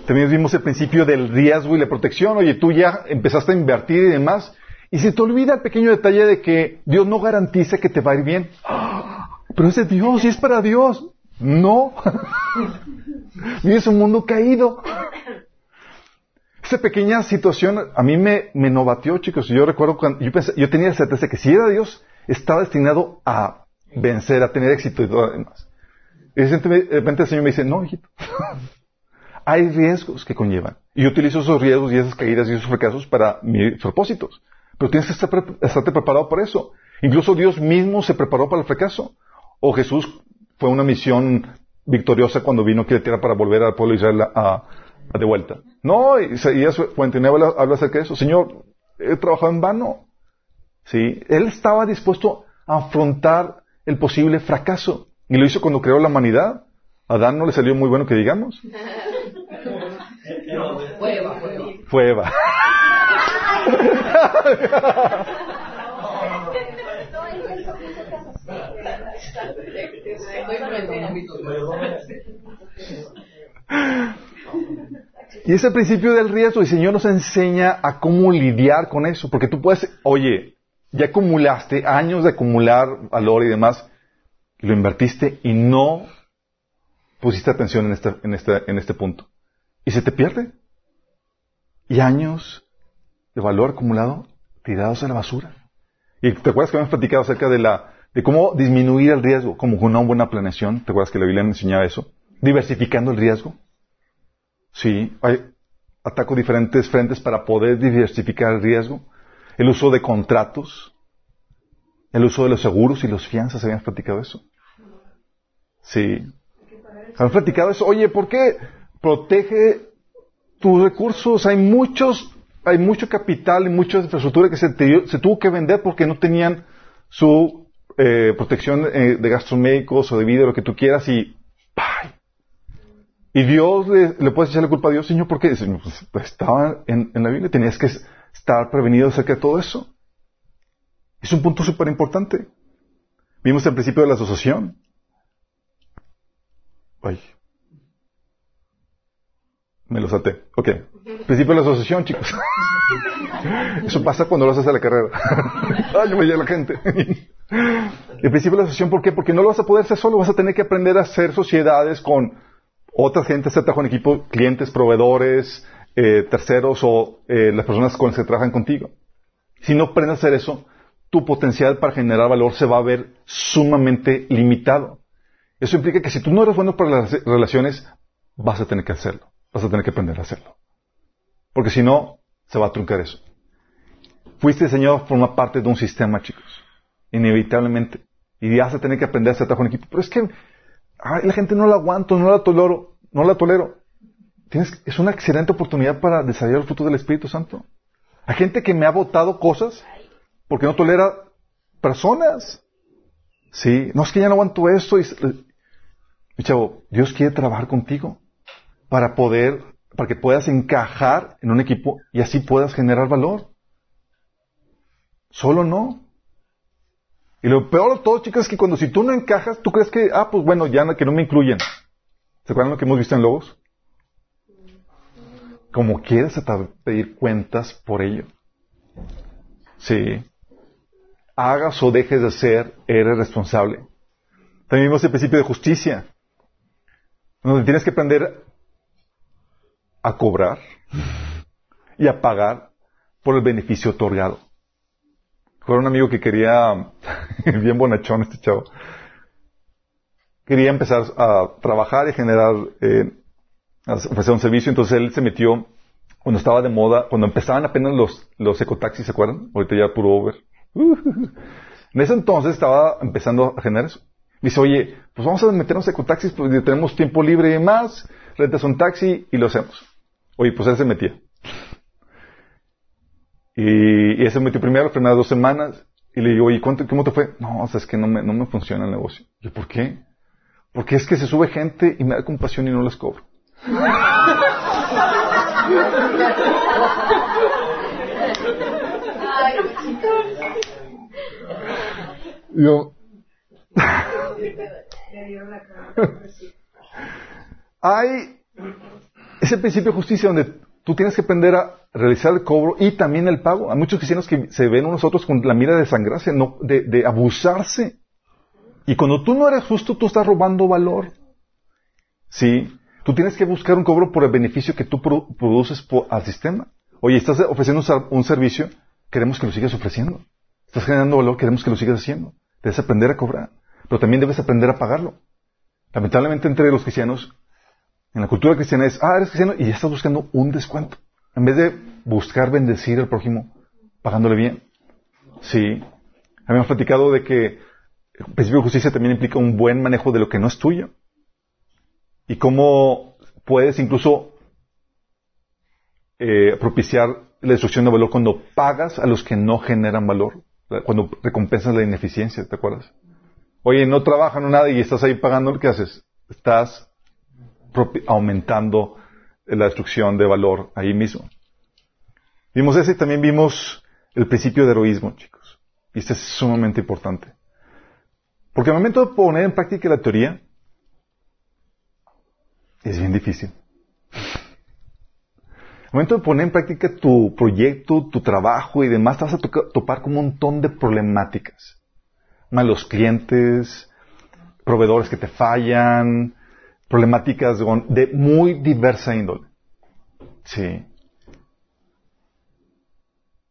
[SPEAKER 1] También vimos el principio del riesgo y la protección. Oye, tú ya empezaste a invertir y demás. Y se te olvida el pequeño detalle de que Dios no garantiza que te va a ir bien. Pero es de Dios y es para Dios. No. [laughs] Vives un mundo caído. Esa pequeña situación a mí me, me novateó, chicos. Yo recuerdo cuando yo, pensé, yo tenía certeza que si era Dios, estaba destinado a vencer, a tener éxito y todo lo demás. Y de repente el Señor me dice, no, hijito. [laughs] Hay riesgos que conllevan. Y yo utilizo esos riesgos y esas caídas y esos fracasos para mis propósitos. Pero tienes que estar, estarte preparado para eso. Incluso Dios mismo se preparó para el fracaso. O Jesús fue una misión victoriosa cuando vino aquí a la tierra para volver al pueblo de Israel a de vuelta. No, Isaías 49 habla, habla acerca de eso. Señor, he trabajado en vano. Sí, él estaba dispuesto a afrontar el posible fracaso. Y lo hizo cuando creó la humanidad. A Adán no le salió muy bueno que digamos.
[SPEAKER 4] Fue Eva, fue Eva. [laughs]
[SPEAKER 1] Y ese principio del riesgo, el Señor nos enseña a cómo lidiar con eso, porque tú puedes, oye, ya acumulaste años de acumular valor y demás, y lo invertiste y no pusiste atención en este, en este, en este punto. Y se te pierde. Y años de valor acumulado tirados a la basura. Y te acuerdas que habíamos platicado acerca de la, de cómo disminuir el riesgo, como con una buena planeación. ¿Te acuerdas que la Biblia enseñaba eso? Diversificando el riesgo. Sí, hay, ataco diferentes frentes para poder diversificar el riesgo. El uso de contratos. El uso de los seguros y los fianzas. ¿Habíamos platicado eso? Sí. Habíamos platicado eso. Oye, ¿por qué protege tus recursos? Hay muchos, hay mucho capital y mucha infraestructura que se, te, tuvo que vender porque no tenían su eh, protección eh, de gastos médicos o de vida, lo que tú quieras, y ¡pay! Y Dios le, le puedes echar la culpa a Dios, Señor, porque Señor, pues, estaba en, en, la Biblia, tenías que estar prevenido acerca de todo eso. Es un punto súper importante. Vimos el principio de la asociación. Ay. Me lo saté. Ok. Principio de la asociación, chicos. [laughs] Eso pasa cuando lo haces a la carrera. [laughs] Ay, me la gente. [laughs] El principio de la asociación, ¿por qué? Porque no lo vas a poder hacer solo, vas a tener que aprender a hacer sociedades con otra gente, hacer trabajo en equipo, clientes, proveedores, eh, terceros o eh, las personas con las que trabajan contigo. Si no aprendes a hacer eso, tu potencial para generar valor se va a ver sumamente limitado. Eso implica que si tú no eres bueno para las relaciones, vas a tener que hacerlo. Vas a tener que aprender a hacerlo. Porque si no, se va a truncar eso. Fuiste diseñado a formar parte de un sistema, chicos. Inevitablemente. Y vas a tener que aprender a hacer trabajo en equipo. Pero es que ay, la gente no la aguanto, no la tolero, no la tolero. Tienes, es una excelente oportunidad para desarrollar el fruto del Espíritu Santo. Hay gente que me ha votado cosas porque no tolera personas. Sí, no es que ya no aguanto esto. Y, chavo, Dios quiere trabajar contigo para poder, para que puedas encajar en un equipo y así puedas generar valor. Solo no. Y lo peor de todo, chicos, es que cuando si tú no encajas, tú crees que, ah, pues bueno, ya no, que no me incluyen. ¿Se acuerdan lo que hemos visto en Lobos? Como quieres pedir cuentas por ello. Sí. Hagas o dejes de hacer, eres responsable. También vimos el principio de justicia. Donde tienes que aprender a cobrar y a pagar por el beneficio otorgado. Fue un amigo que quería, [laughs] bien bonachón este chavo, quería empezar a trabajar y generar, eh, a ofrecer un servicio, entonces él se metió cuando estaba de moda, cuando empezaban apenas los, los ecotaxis, ¿se acuerdan? Ahorita ya puro Uber. [laughs] en ese entonces estaba empezando a generar eso. Dice, oye, pues vamos a meternos ecotaxis porque tenemos tiempo libre y más, rentas un taxi y lo hacemos. Oye, pues él se metía. Y, y él se metió primero, las primeras dos semanas, y le digo, oye, ¿cuánto, ¿cómo te fue? No, o sea, es que no me, no me funciona el negocio. Y yo, ¿por qué? Porque es que se sube gente y me da compasión y no les cobro. Yo. [laughs] Hay ese principio de justicia donde tú tienes que aprender a realizar el cobro y también el pago. Hay muchos cristianos que se ven unos otros con la mira de sangrarse, no, de, de abusarse. Y cuando tú no eres justo, tú estás robando valor. Sí. Tú tienes que buscar un cobro por el beneficio que tú produces al sistema. Oye, estás ofreciendo un servicio, queremos que lo sigas ofreciendo. Estás generando valor, queremos que lo sigas haciendo. Debes aprender a cobrar, pero también debes aprender a pagarlo. Lamentablemente entre los cristianos, en la cultura cristiana es, ah, eres cristiano y ya estás buscando un descuento. En vez de buscar bendecir al prójimo, pagándole bien. Sí. Habíamos platicado de que el principio de justicia también implica un buen manejo de lo que no es tuyo. Y cómo puedes incluso eh, propiciar la destrucción de valor cuando pagas a los que no generan valor. Cuando recompensas la ineficiencia, ¿te acuerdas? Oye, no trabajan o nada y estás ahí pagando, ¿qué haces? Estás aumentando la destrucción de valor ahí mismo. Vimos ese y también vimos el principio de heroísmo, chicos. Y este es sumamente importante. Porque al momento de poner en práctica la teoría, es bien difícil. Al momento de poner en práctica tu proyecto, tu trabajo y demás, te vas a topar con un montón de problemáticas. Malos clientes, proveedores que te fallan, problemáticas de muy diversa índole. Sí.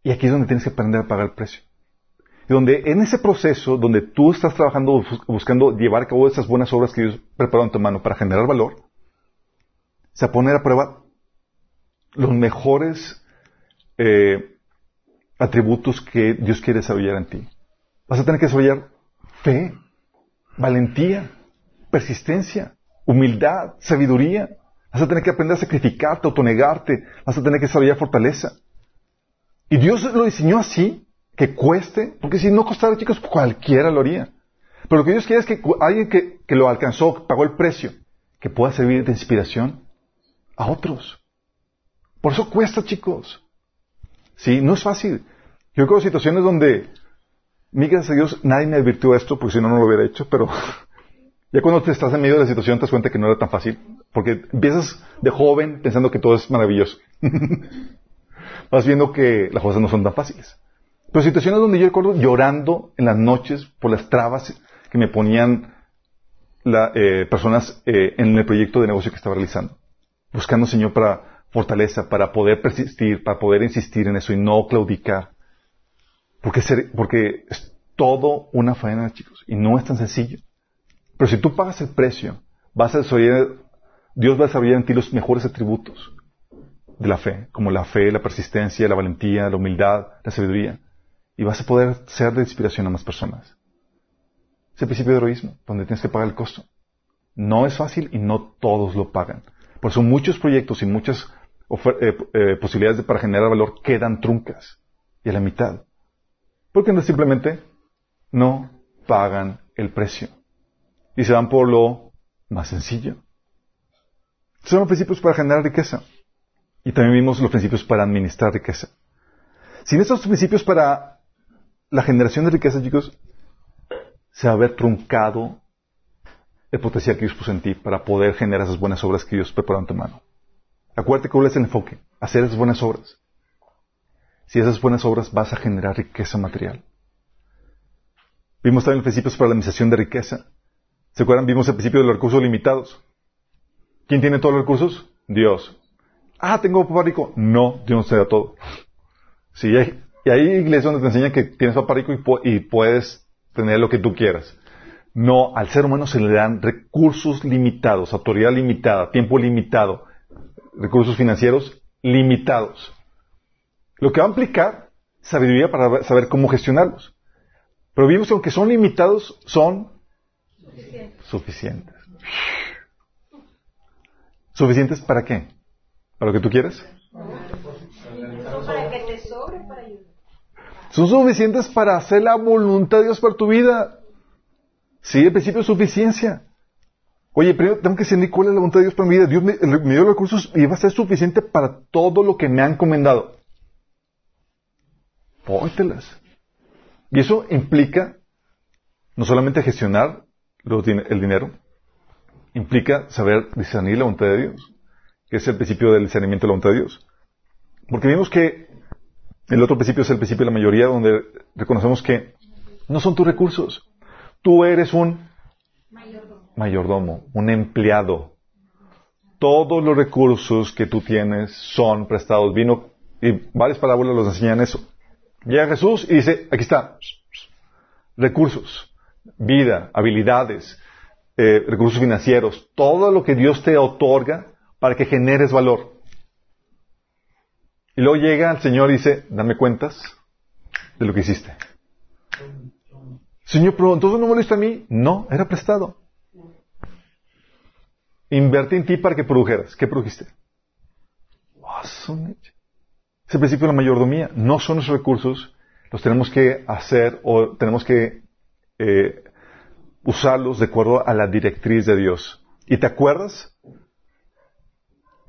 [SPEAKER 1] Y aquí es donde tienes que aprender a pagar el precio. Y donde en ese proceso, donde tú estás trabajando, buscando llevar a cabo esas buenas obras que Dios preparó en tu mano para generar valor, se a poner a prueba los mejores eh, atributos que Dios quiere desarrollar en ti. Vas a tener que desarrollar fe, valentía, persistencia, humildad, sabiduría. Vas a tener que aprender a sacrificarte, autonegarte. Vas a tener que desarrollar fortaleza. Y Dios lo diseñó así, que cueste, porque si no costara, chicos, cualquiera lo haría. Pero lo que Dios quiere es que alguien que, que lo alcanzó, pagó el precio, que pueda servir de inspiración a otros. Por eso cuesta, chicos. Sí, no es fácil. Yo creo situaciones donde, gracias a Dios, nadie me advirtió esto, porque si no, no lo hubiera hecho, pero [laughs] ya cuando te estás en medio de la situación te das cuenta que no era tan fácil. Porque empiezas de joven pensando que todo es maravilloso. [laughs] Vas viendo que las cosas no son tan fáciles. Pero situaciones donde yo recuerdo llorando en las noches por las trabas que me ponían la, eh, personas eh, en el proyecto de negocio que estaba realizando buscando, Señor, para fortaleza, para poder persistir, para poder insistir en eso y no claudicar. Porque, porque es todo una faena, chicos, y no es tan sencillo. Pero si tú pagas el precio, vas a desarrollar, Dios va a desarrollar en ti los mejores atributos de la fe, como la fe, la persistencia, la valentía, la humildad, la sabiduría. Y vas a poder ser de inspiración a más personas. Es el principio de heroísmo, donde tienes que pagar el costo. No es fácil y no todos lo pagan. Por eso muchos proyectos y muchas eh, eh, posibilidades de- para generar valor quedan truncas y a la mitad. Porque no simplemente no pagan el precio. Y se van por lo más sencillo. Son los principios para generar riqueza. Y también vimos los principios para administrar riqueza. Sin estos principios para la generación de riqueza, chicos, se va a ver truncado el potencial que Dios puso en ti para poder generar esas buenas obras que Dios preparó en tu mano. Acuérdate cuál es el enfoque, hacer esas buenas obras. Si esas buenas obras vas a generar riqueza material. Vimos también los principios para la administración de riqueza. ¿Se acuerdan? Vimos el principio de los recursos limitados. ¿Quién tiene todos los recursos? Dios. Ah, tengo papá rico. No, Dios te da todo. Sí, hay, y hay iglesias donde te enseñan que tienes papá rico y, y puedes tener lo que tú quieras. No, al ser humano se le dan recursos limitados, autoridad limitada, tiempo limitado, recursos financieros limitados. Lo que va a implicar sabiduría para saber cómo gestionarlos. Pero vimos que aunque son limitados, son suficientes. ¿Suficientes para qué? ¿Para lo que tú quieres?
[SPEAKER 2] para que te sobre para ayudar.
[SPEAKER 1] Son suficientes para hacer la voluntad de Dios para tu vida. Sí, el principio de suficiencia. Oye, primero tengo que discernir cuál es la voluntad de Dios para mi vida. Dios me, me dio los recursos y va a ser suficiente para todo lo que me ha encomendado. Póntelas. Y eso implica no solamente gestionar los el dinero, implica saber discernir la voluntad de Dios, que es el principio del discernimiento de la voluntad de Dios. Porque vimos que el otro principio es el principio de la mayoría, donde reconocemos que no son tus recursos. Tú eres un mayordomo, un empleado. Todos los recursos que tú tienes son prestados. Vino, y varias parábolas nos enseñan eso. Llega Jesús y dice, aquí está, recursos, vida, habilidades, eh, recursos financieros, todo lo que Dios te otorga para que generes valor. Y luego llega el Señor y dice, dame cuentas de lo que hiciste. Señor, pero entonces no me lo diste a mí. No, era prestado. Invertí en ti para que produjeras. ¿Qué produjiste? Es el principio de la mayordomía. No son los recursos, los tenemos que hacer o tenemos que eh, usarlos de acuerdo a la directriz de Dios. ¿Y te acuerdas?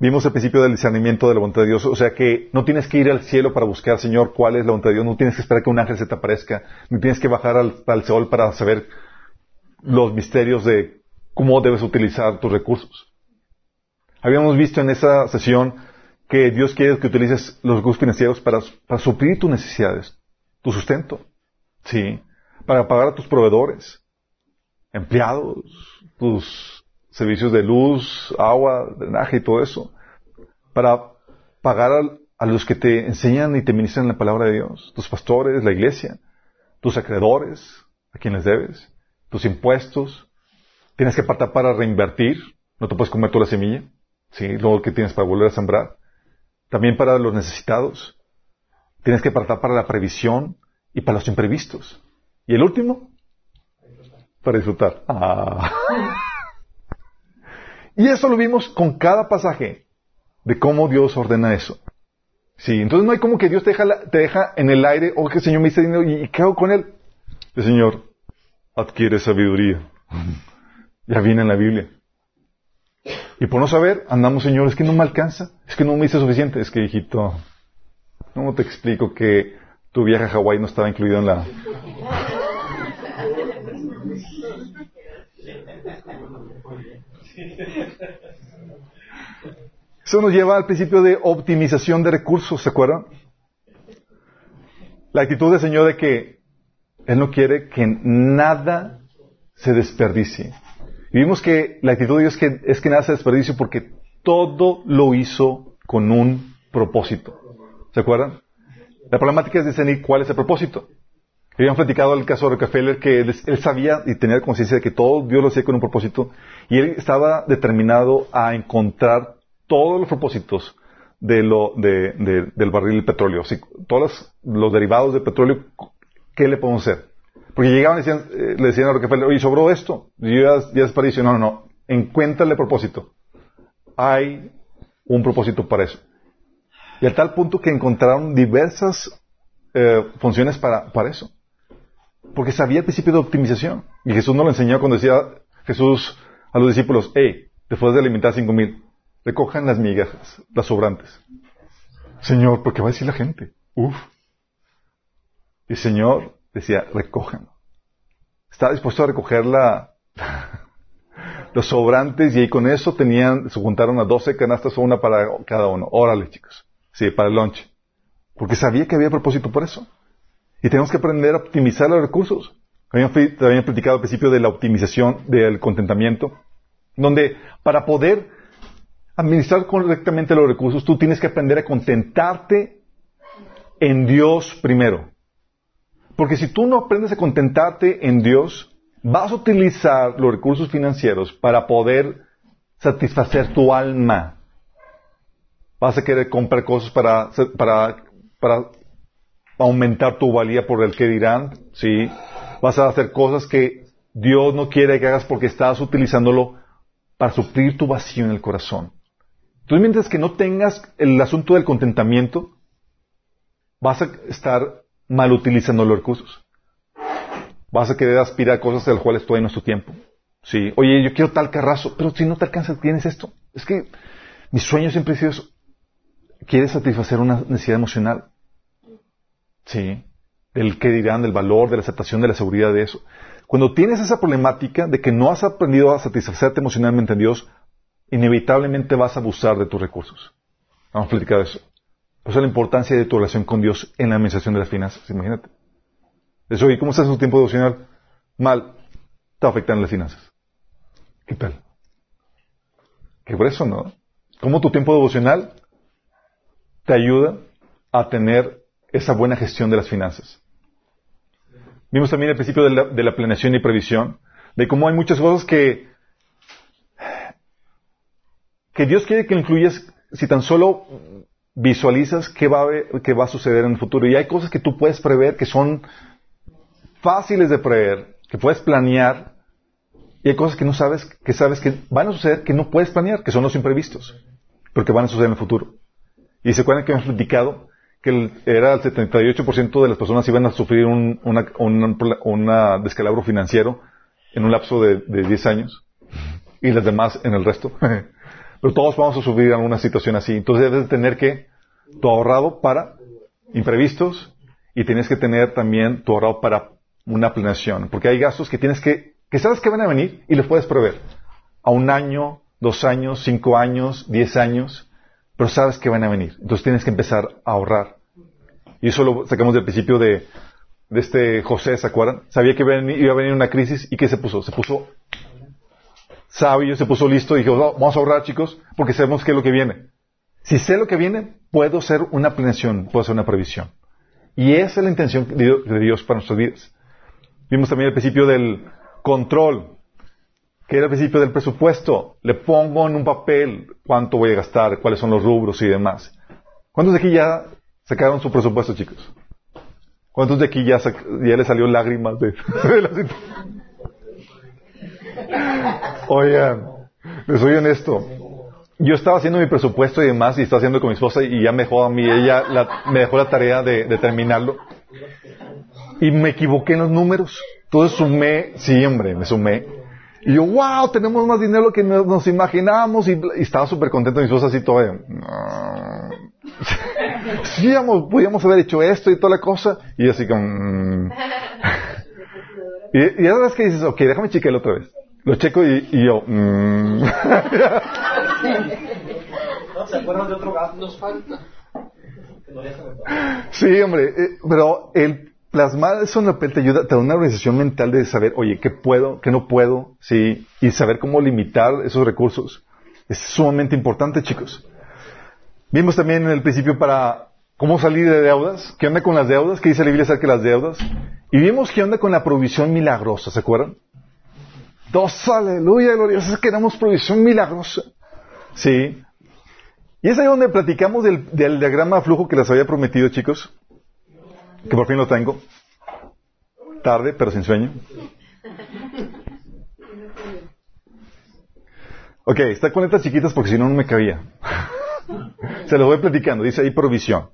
[SPEAKER 1] Vimos el principio del discernimiento de la voluntad de Dios, o sea que no tienes que ir al cielo para buscar, Señor, cuál es la voluntad de Dios, no tienes que esperar que un ángel se te aparezca, no tienes que bajar al, al sol para saber los misterios de cómo debes utilizar tus recursos. Habíamos visto en esa sesión que Dios quiere que utilices los recursos financieros para, para suplir tus necesidades, tu sustento, sí, para pagar a tus proveedores, empleados, tus servicios de luz, agua, drenaje y todo eso, para pagar al- a, los que te enseñan y te ministran la palabra de Dios, tus pastores, la iglesia, tus acreedores, a quienes debes, tus impuestos, tienes que apartar para reinvertir, no te puedes comer toda la semilla, sí, luego que tienes para volver a sembrar, también para los necesitados, tienes que apartar para la previsión y para los imprevistos. Y el último, para disfrutar. Ah. [laughs] Y eso lo vimos con cada pasaje de cómo Dios ordena eso. Sí, entonces no hay como que Dios te deja, la- te deja en el aire, o que el Señor me dice dinero, ¿y qué hago con él? El Señor adquiere sabiduría. [laughs] Ya viene en la Biblia. Y por no saber, andamos, Señor, es que no me alcanza, es que no me dice suficiente, es que, hijito, ¿cómo te explico que tu viaje a Hawái no estaba incluido en la... Eso nos lleva al principio de optimización de recursos, ¿se acuerdan? La actitud del Señor de que Él no quiere que nada se desperdicie. Y vimos que la actitud de Dios es que, nada se desperdicie porque todo lo hizo con un propósito. ¿Se acuerdan? La problemática es discernir cuál es el propósito. Habían platicado el caso de Rockefeller que él sabía y tenía conciencia de que todo Dios lo hacía con un propósito y él estaba determinado a encontrar todos los propósitos de lo, de, de- del barril de petróleo. Si, todos los, derivados de petróleo, ¿qué le podemos hacer? Porque llegaban y decían, eh, le decían a Rockefeller, oye, sobró esto, y ya, ya desperdició. No, no, no, encuéntrale propósito. Hay un propósito para eso. Y a tal punto que encontraron diversas eh, funciones para, para eso. Porque sabía el principio de optimización. Y Jesús nos lo enseñó cuando decía Jesús a los discípulos, hey, después de alimentar cinco mil, recojan las migajas, las sobrantes. Señor, ¿por qué va a decir la gente? Uf. Y el Señor decía, recojan. Estaba dispuesto a recoger la, [laughs] los sobrantes y ahí con eso tenían, se juntaron a 12 canastas o una para cada uno. Órale, chicos. Sí, para el lunch. Porque sabía que había propósito por eso. Y tenemos que aprender a optimizar los recursos. Habían, fri- habían platicado al principio de la optimización del contentamiento, donde para poder administrar correctamente los recursos, tú tienes que aprender a contentarte en Dios primero. Porque si tú no aprendes a contentarte en Dios, vas a utilizar los recursos financieros para poder satisfacer tu alma. Vas a querer comprar cosas para, para aumentar tu valía por el que dirán, ¿sí? Vas a hacer cosas que Dios no quiere que hagas porque estás utilizándolo para suplir tu vacío en el corazón. Entonces, mientras que no tengas el asunto del contentamiento, vas a estar mal utilizando los recursos. Vas a querer aspirar cosas de las cuales todavía no es tu tiempo. Sí, oye, yo quiero tal carrazo, pero si no te alcanza, tienes esto. Es que mi sueño siempre ha sido eso. Quieres satisfacer una necesidad emocional. Sí. Del que dirán, del valor, de la aceptación, de la seguridad de eso. Cuando tienes esa problemática de que no has aprendido a satisfacerte emocionalmente en Dios, inevitablemente vas a abusar de tus recursos. Vamos a platicar eso. Por la importancia de tu relación con Dios en la administración de las finanzas, imagínate. Eso, ¿y cómo estás en tu tiempo devocional? Mal. Te afectan las finanzas. ¿Qué tal? Que por eso, ¿no? ¿Cómo tu tiempo devocional te ayuda a tener esa buena gestión de las finanzas? Vimos también el principio de la, de la planeación y previsión, de cómo hay muchas cosas que, que Dios quiere que incluyas si tan solo visualizas qué va, a, qué va a suceder en el futuro. Y hay cosas que tú puedes prever que son fáciles de prever, que puedes planear, y hay cosas que no sabes, que sabes que van a suceder que no puedes planear, que son los imprevistos, pero que van a suceder en el futuro. Y se acuerdan que hemos platicado que el- era el 78% de las personas iban a sufrir un una, un- una descalabro financiero en un lapso de, de 10 años y las demás en el resto. [laughs] Pero todos vamos a sufrir alguna situación así. Entonces debes de tener que tu ahorrado para imprevistos y tienes que tener también tu ahorrado para una planeación. Porque hay gastos que tienes que, que sabes que van a venir y los puedes prever. A un año, dos años, cinco años, diez años, pero sabes que van a venir. Entonces tienes que empezar a ahorrar. Y eso lo sacamos del principio de, de este José, ¿se acuerdan? Sabía que iba a venir- una crisis y ¿qué se puso? Se puso sabio, se puso listo y dijo, "No, vamos a ahorrar chicos, porque sabemos qué es lo que viene. Si sé lo que viene, puedo hacer una planeación, puedo hacer una previsión. Y esa es la intención de Dios para nuestras vidas. Vimos también el principio del control, que era el principio del presupuesto. Le pongo en un papel cuánto voy a gastar, cuáles son los rubros y demás. ¿Cuántos de aquí ya sacaron su presupuesto, chicos? ¿Cuántos de aquí ya, ya le salió lágrimas de, [laughs] de la? Oigan, les soy honesto. Yo estaba haciendo mi presupuesto y demás, y estaba haciendo con mi esposa, y ya me dejó a mí, ella la- me dejó la tarea de, de terminarlo. Y me equivoqué en los números. Entonces sumé, sí, hombre, me sumé. Y yo, wow, tenemos más dinero que nos, nos imaginábamos. Y, y estaba súper contento, mi esposa así todavía. "No". [laughs] sí, podíamos haber hecho esto y toda la cosa. Y así como... mm. [laughs] Y, y sabes que dices, ok, déjame chequearlo otra vez. Lo checo y, y yo... mm. [laughs]
[SPEAKER 3] ¿Se acuerdan de otro gato?
[SPEAKER 4] Nos falta.
[SPEAKER 1] Sí, hombre, eh, pero el plasmar eso en la te ayuda, te da una organización mental de saber, oye, ¿qué puedo, qué no puedo? Sí, y saber cómo limitar esos recursos. Es sumamente importante, chicos. Vimos también en el principio para cómo salir de deudas, qué onda con las deudas, qué dice la Biblia acerca de las deudas. Y vimos qué onda con la provisión milagrosa, ¿se acuerdan? Dos, aleluya, gloriosa, queremos provisión milagrosa. Sí. Y es ahí donde platicamos del, del diagrama de flujo que les había prometido, chicos. Que por fin lo tengo. Tarde, pero sin sueño. Ok, está con letras chiquitas porque si no, no me cabía. [laughs] Se lo voy platicando. Dice ahí provisión.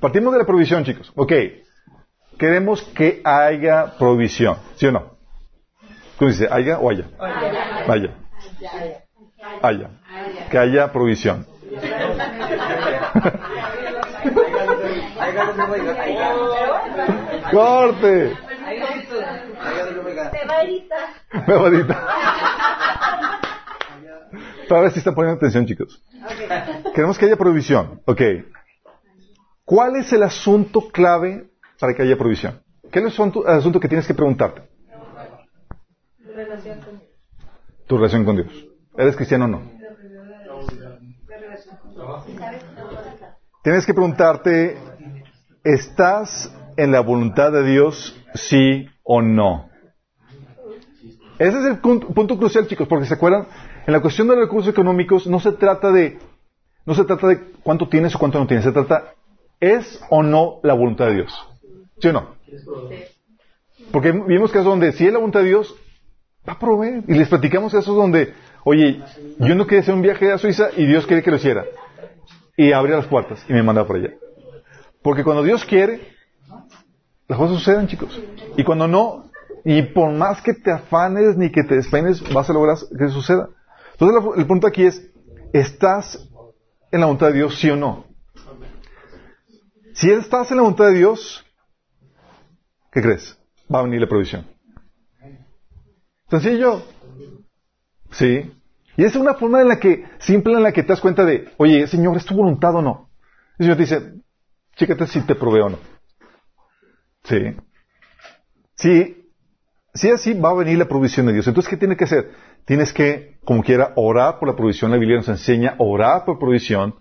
[SPEAKER 1] Partimos de la provisión, chicos. Ok. Queremos que haya provisión. ¿Sí o no? ¿Cómo dice? ¿Haya o haya? Haya. Haya. Que haya provisión. [laughs] [laughs] ¡Corte! Me va a editar. Para ver si están poniendo atención, chicos. Queremos que haya provisión. Ok. ¿Cuál es el asunto clave para que haya provisión? ¿Qué es el asunto, el asunto que tienes que preguntarte? Tu relación con Dios. ¿Eres cristiano o no? Tienes que preguntarte, ¿estás en la voluntad de Dios, sí o no? Ese es el punto, crucial, chicos, porque se acuerdan, en la cuestión de los recursos económicos no se trata de, no se trata de cuánto tienes o cuánto no tienes, se trata, ¿es o no la voluntad de Dios? ¿Sí o no? Porque vimos casos donde si es la voluntad de Dios, va a proveer. Y les platicamos casos donde, oye, yo no quería hacer un viaje a Suiza y Dios quiere que lo hiciera. Y abría las puertas y me mandaba por allá. Porque cuando Dios quiere, las cosas suceden, chicos. Y cuando no, y por más que te afanes ni que te despeines, vas a lograr que suceda. Entonces el punto aquí es, ¿estás en la voluntad de Dios, sí o no? Si estás en la voluntad de Dios, ¿qué crees? Va a venir la provisión. Sencillo. Sí. Y es una forma en la que, simple en la que te das cuenta de, oye, Señor, ¿es tu voluntad o no? El Señor te dice, chécate si te provee o no. Sí. Sí, si así va a venir la provisión de Dios. Entonces, ¿qué tiene que hacer? Tienes que, como quiera, orar por la provisión. La Biblia nos enseña orar por provisión.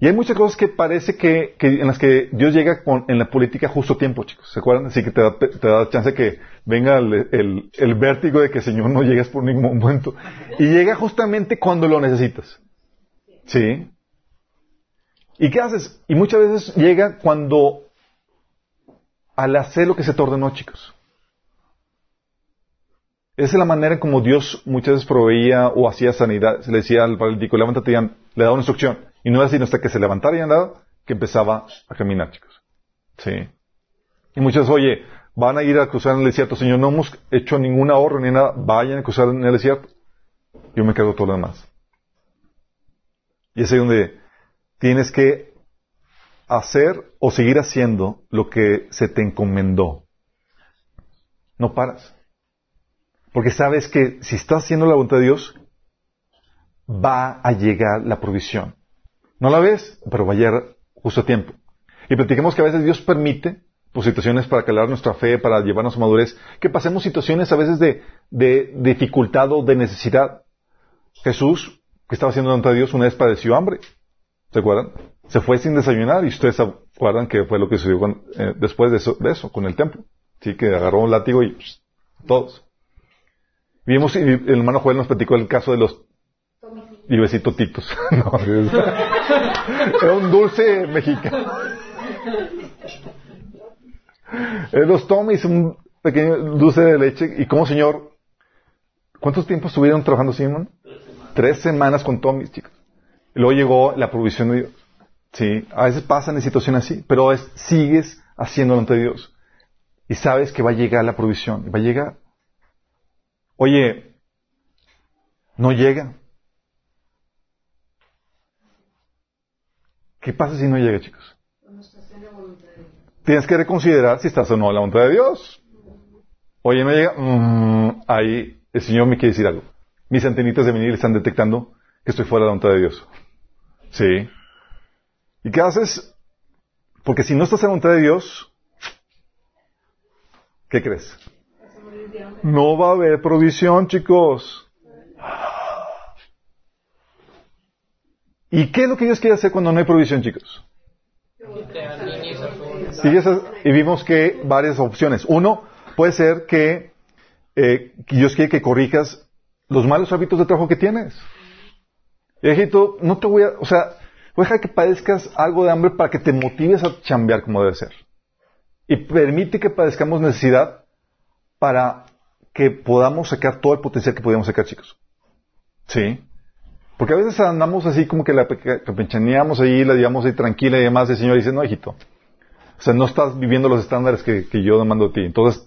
[SPEAKER 1] Y hay muchas cosas que parece que, que en las que Dios llega con, en la política justo tiempo, chicos. ¿Se acuerdan? Así que te da, te da chance que venga el, el, el vértigo de que Señor no llegas por ningún momento. Y llega justamente cuando lo necesitas. ¿Sí? ¿Y qué haces? Y muchas veces llega cuando al hacer lo que se te ordenó, chicos. Esa es la manera como Dios muchas veces proveía o hacía sanidad. Se le decía al paralítico, levántate y le daba una instrucción. Y no era sino hasta que se levantara y andaba que empezaba a caminar, chicos. Sí. Y muchas veces, oye, van a ir a cruzar en el desierto. Señor, no hemos hecho ningún ahorro ni nada. Vayan a cruzar en el desierto. Yo me cargo todo lo demás. Y es ahí donde tienes que hacer o seguir haciendo lo que se te encomendó. No paras. Porque sabes que si estás haciendo la voluntad de Dios, va a llegar la provisión. No la ves, pero va a llegar justo a tiempo. Y platicamos que a veces Dios permite pues, situaciones para calar nuestra fe, para llevarnos a madurez, que pasemos situaciones a veces de, de dificultad o de necesidad. Jesús, que estaba haciendo voluntad de Dios, una vez padeció hambre. ¿Se acuerdan? Se fue sin desayunar y ustedes se acuerdan que fue lo que sucedió eh, después de eso, de eso, con el templo. Sí, que agarró un látigo y todos. Vimos, y el hermano Joel nos platicó el caso de los y titos. [laughs] no, era un dulce mexicano. Los tomis, un pequeño dulce de leche. ¿Y cómo, señor? ¿Cuántos tiempos estuvieron trabajando Simón? Tres semanas con tomis, chicos. Luego llegó la provisión de Dios. Sí, a veces pasan en situaciones así, pero es, sigues haciendo ante Dios. Y sabes que va a llegar la provisión, va a llegar. Oye, no llega. ¿Qué pasa si no llega, chicos? Tienes que reconsiderar si estás o no en la voluntad de Dios. Oye, no llega. Mm, ahí el Señor me quiere decir algo. Mis antenitas de venir están detectando que estoy fuera de la voluntad de Dios. Sí. ¿Y qué haces? Porque si no estás en la voluntad de Dios, ¿qué crees? No va a haber provisión, chicos. ¿Y qué es lo que Dios quiere hacer cuando no hay provisión, chicos? Y, vimos que varias opciones. Uno, puede ser que, eh, que Dios quiere que corrijas los malos hábitos de trabajo que tienes. Y hijito, no te voy a, o sea, voy a que padezcas algo de hambre para que te motives a chambear como debe ser. Y permite que padezcamos necesidad para que podamos sacar todo el potencial que podíamos sacar, chicos. ¿Sí? Porque a veces andamos así como que la pe- campechaneamos ahí, la llevamos ahí tranquila y demás, y el Señor dice, no, hijito. O sea, no estás viviendo los estándares que, yo demando de ti. Entonces,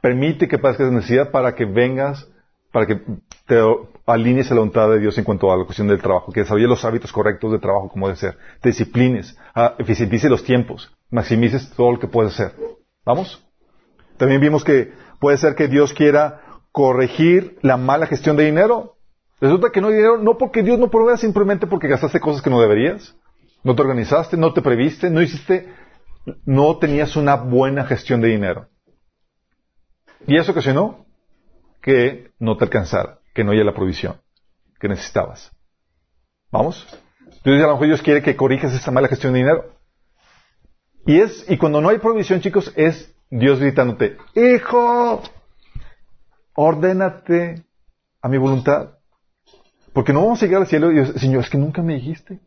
[SPEAKER 1] permite que padezcas necesidad para que vengas, para que te alinees a la voluntad de Dios en cuanto a la cuestión del trabajo, que desarrolles los hábitos correctos de trabajo como debe ser, te disciplines, ah, eficientices los tiempos, maximices todo lo que puedes hacer. ¿Vamos? También vimos que puede ser que Dios quiera corregir la mala gestión de dinero. Resulta que no hay dinero, no porque Dios no provea, simplemente porque gastaste cosas que no deberías. No te organizaste, no te previste, no hiciste, no tenías una buena gestión de dinero. Y eso ocasionó que no te alcanzara, que no haya la provisión que necesitabas. ¿Vamos? Entonces a lo mejor Dios quiere que corrijas esa mala gestión de dinero. Y es, y cuando no hay provisión, chicos, es Dios gritándote, hijo, ordénate a mi voluntad. Porque no vamos a llegar al cielo y Señor, es que nunca me dijiste.